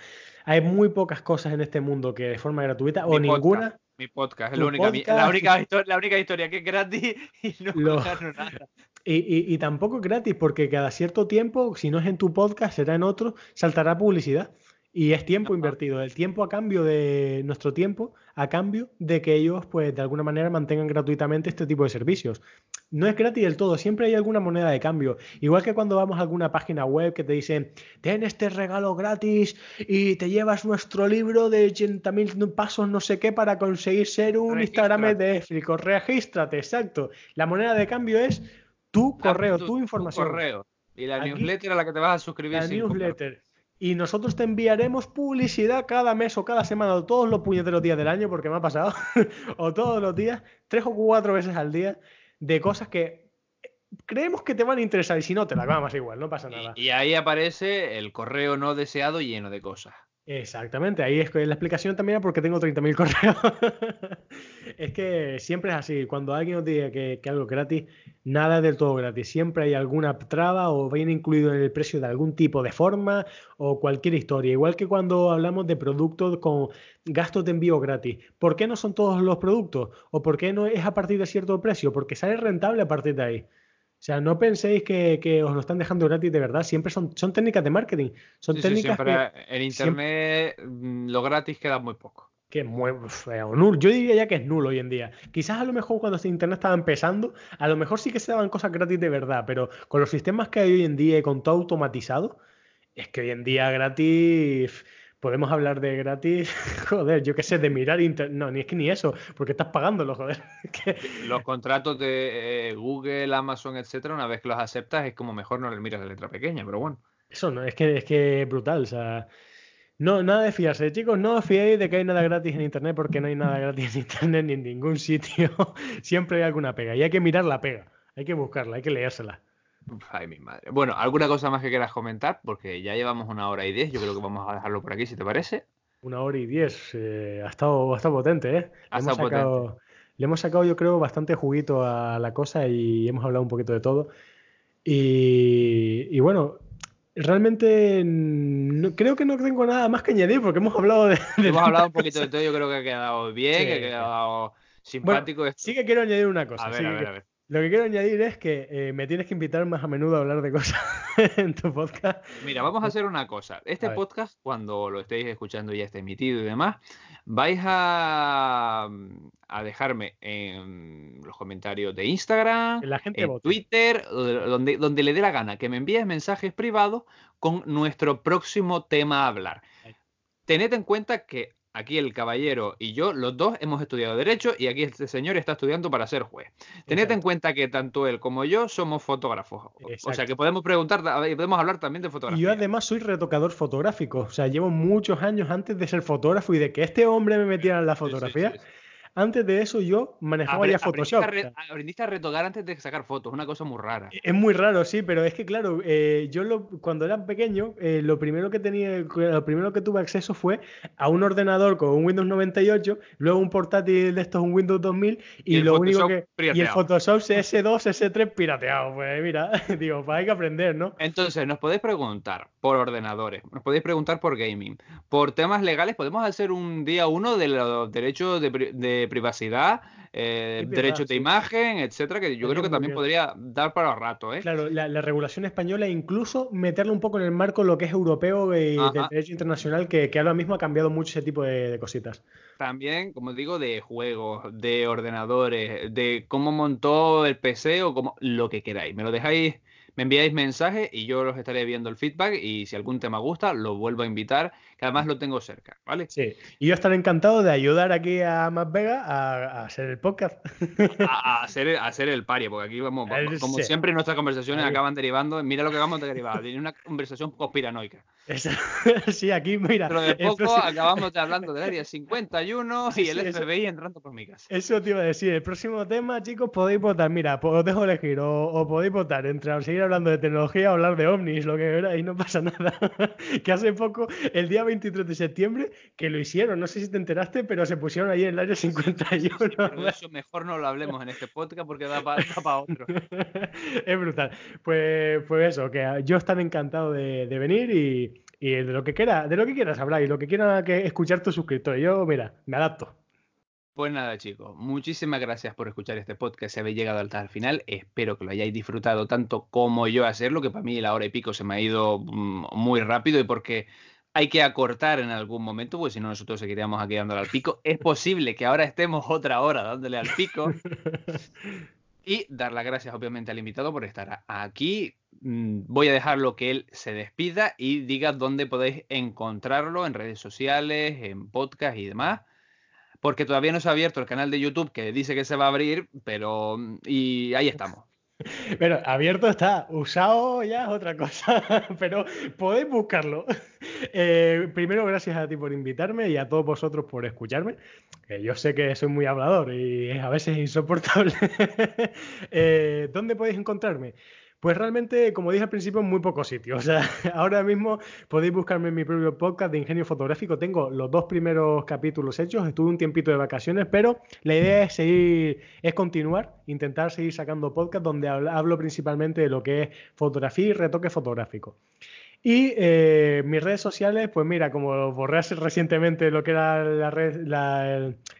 hay muy pocas cosas en este mundo que de forma gratuita o ninguna. Mi podcast, es la única, La, única la única historia que es gratis y no nada. Y, y, tampoco es gratis, porque cada cierto tiempo, si no es en tu podcast, será en otro, saltará publicidad. Y es tiempo invertido, el tiempo a cambio de nuestro tiempo, a cambio de que ellos, pues, de alguna manera mantengan gratuitamente este tipo de servicios. No es gratis del todo, siempre hay alguna moneda de cambio. Igual que cuando vamos a alguna página web que te dicen, ten este regalo gratis y te llevas nuestro libro de 80.000 pasos no sé qué para conseguir ser un Instagram de Éfrico. Regístrate, exacto. La moneda de cambio es tu correo, tu, información. correo. Y la newsletter a la que te vas a suscribir. La newsletter y nosotros te enviaremos publicidad cada mes o cada semana o todos los puñeteros días del año, porque me ha pasado, o todos los días, tres o cuatro veces al día, de cosas que creemos que te van a interesar y si no, te las vamos igual, no pasa nada. y ahí aparece el correo no deseado lleno de cosas. Exactamente, ahí es la explicación también porque tengo 30.000 correos. es que siempre es así, cuando alguien nos diga que, algo es gratis, nada del todo gratis. Siempre hay alguna traba o viene incluido en el precio de algún tipo de forma o cualquier historia. Igual que cuando hablamos de productos con gastos de envío gratis. ¿Por qué no son todos los productos? ¿O por qué no es a partir de cierto precio? Porque sale rentable a partir de ahí. O sea, no penséis que, os lo están dejando gratis de verdad. Siempre son, son técnicas de marketing. Son técnicas en internet mm, lo gratis queda muy poco. Que es muy feo. Nulo. Yo diría ya que es nulo hoy en día. Quizás a lo mejor cuando este internet estaba empezando, a lo mejor sí que se daban cosas gratis de verdad, pero con los sistemas que hay hoy en día y con todo automatizado, es que hoy en día gratis podemos hablar de gratis, joder, yo qué sé, de mirar internet. No, ni es que ni eso, porque estás pagándolo, joder. Los contratos de eh, Google, Amazon, etcétera, una vez que los aceptas, es como mejor no le miras la letra pequeña, pero bueno. Eso no, es que es que brutal, o sea. No, nada de fiarse, chicos, no os fiéis de que hay nada gratis en internet porque no hay nada gratis en internet ni en ningún sitio. Siempre hay alguna pega y hay que mirar la pega, hay que buscarla, hay que leérsela. Ay, mi madre. Bueno, ¿alguna cosa más que quieras comentar? Porque ya llevamos una hora y diez. Yo creo que vamos a dejarlo por aquí, si te parece. Una hora y diez. Eh, ha, estado, ha potente, ¿eh? Ha hemos sacado, le hemos sacado, yo creo, bastante juguito a la cosa y hemos hablado un poquito de todo. Y, bueno, realmente creo que no tengo nada más que añadir porque hemos hablado de. hemos hablado un poquito de todo. Yo creo que ha quedado bien, que ha quedado Simpático bueno, Sí que quiero añadir una cosa. A ver, a ver, a ver. Lo que quiero añadir es que eh, me tienes que invitar más a menudo a hablar de cosas en tu podcast. Mira, vamos a hacer una cosa. Este podcast, cuando lo estéis escuchando ya está emitido y demás, vais a, a dejarme en los comentarios de Instagram, la gente en Twitter, donde, donde le dé la gana, que me envíes mensajes privados con nuestro próximo tema a hablar. Tened en cuenta que aquí el caballero y yo, los dos hemos estudiado Derecho y aquí este señor está estudiando para ser juez. Tened en cuenta que tanto él como yo somos fotógrafos. O sea que podemos preguntar, podemos hablar también de fotografía. Y yo además soy retocador fotográfico. O sea, llevo muchos años antes de ser fotógrafo y de que este hombre me metiera en la fotografía. Antes de eso yo manejaba ya Photoshop. Aprendiste a, retocar antes de sacar fotos, una cosa muy rara. Es muy raro, sí, pero es que claro, eh, yo lo, cuando era pequeño, eh, lo primero que tenía, lo primero que tuve acceso fue a un ordenador con un Windows 98, luego un portátil de estos, un Windows 2000, y, lo único que... Y el Photoshop CS2, S3 pirateado. Pues mira, digo, pues hay que aprender, ¿no? Entonces, nos podéis preguntar por ordenadores, nos podéis preguntar por gaming, por temas legales, podemos hacer un día uno de los derechos de privacidad, eh, derechos de imagen, etcétera, que yo creo que también podría dar para rato. ¿eh? Claro, la, regulación española incluso meterlo un poco en el marco lo que es europeo y del derecho internacional, que, ahora mismo ha cambiado mucho ese tipo de, cositas. También, como digo, de juegos, de ordenadores, de cómo montó el PC o como lo que queráis. Me lo dejáis me enviáis mensajes y yo los estaré viendo el feedback y si algún tema gusta, lo vuelvo a invitar, que además lo tengo cerca, ¿vale? Sí, y yo estaré encantado de ayudar aquí a Más Vega a, hacer el podcast. A, hacer, a hacer el pari, porque aquí vamos, como siempre nuestras conversaciones acaban derivando, mira lo que vamos a derivar, tiene una conversación conspiranoica. sí, aquí mira. Pero de poco acabamos hablando del área 51 y el FBI entrando por mi casa. Eso te iba a decir, el próximo tema, chicos, podéis votar, mira, os dejo elegir, o, podéis votar entre seguir hablando de tecnología o hablar de ovnis, lo que y no pasa nada. que hace poco, el día 23 de septiembre, que lo hicieron, no sé si te enteraste, pero se pusieron ahí en el área 51. pero eso mejor no lo hablemos en este podcast porque da para otro. es brutal. Pues, pues eso, que yo estaré encantado de, venir y, de lo que quiera, de lo que quieras hablar y lo que quiera que escuchar tus suscriptores. Yo, mira, me adapto. Pues nada, chicos, muchísimas gracias por escuchar este podcast. Si habéis llegado hasta el final, espero que lo hayáis disfrutado tanto como yo hacerlo, que para mí la hora y pico se me ha ido mm, muy rápido y porque hay que acortar en algún momento, porque si no nosotros seguiríamos aquí dándole al pico. Es posible que ahora estemos otra hora dándole al pico. Y dar las gracias obviamente al invitado por estar aquí. Mm, voy a dejarlo que él se despida y diga dónde podéis encontrarlo en redes sociales, en podcast y demás porque todavía no se ha abierto el canal de YouTube que dice que se va a abrir, pero y ahí estamos. Pero abierto está, usado ya es otra cosa, pero podéis buscarlo. Eh, primero, gracias a ti por invitarme y a todos vosotros por escucharme. yo sé que soy muy hablador y es a veces insoportable. Eh, ¿Dónde podéis encontrarme? Pues realmente, como dije al principio, muy pocos sitios. O sea, ahora mismo podéis buscarme en mi propio podcast de ingenio fotográfico. Tengo los dos primeros capítulos hechos. Estuve un tiempito de vacaciones, pero la idea es seguir, es continuar, intentar seguir sacando podcast donde hablo principalmente de lo que es fotografía y retoque fotográfico. Y eh, mis redes sociales, pues mira, como borré recientemente lo que era la red,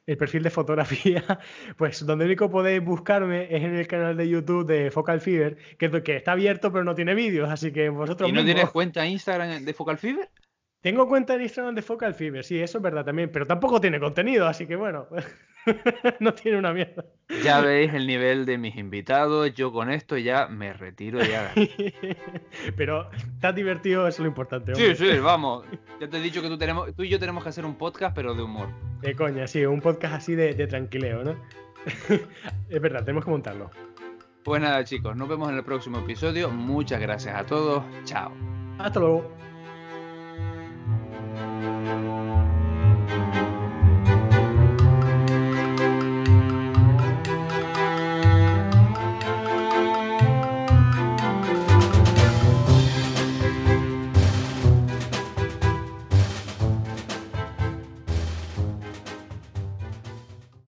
el, perfil de fotografía, pues donde único podéis buscarme es en el canal de YouTube de Focal Fever, que, que está abierto pero no tiene vídeos, así que vosotros... ¿Y no tienes cuenta Instagram de Focal Fever? Tengo cuenta en Instagram de Focal Fever, sí, eso es verdad también, pero tampoco tiene contenido, así que bueno, no tiene una mierda. Ya veis el nivel de mis invitados. Yo con esto ya me retiro ya. Pero está divertido, es lo importante. Sí, sí, vamos. Ya te he dicho que tú, tenemos, tú y yo tenemos que hacer un podcast, pero de humor. De coña, sí, un podcast así de, de tranquileo, ¿no? es verdad, tenemos que montarlo. Pues nada, chicos, nos vemos en el próximo episodio. Muchas gracias a todos. Chao. Hasta luego.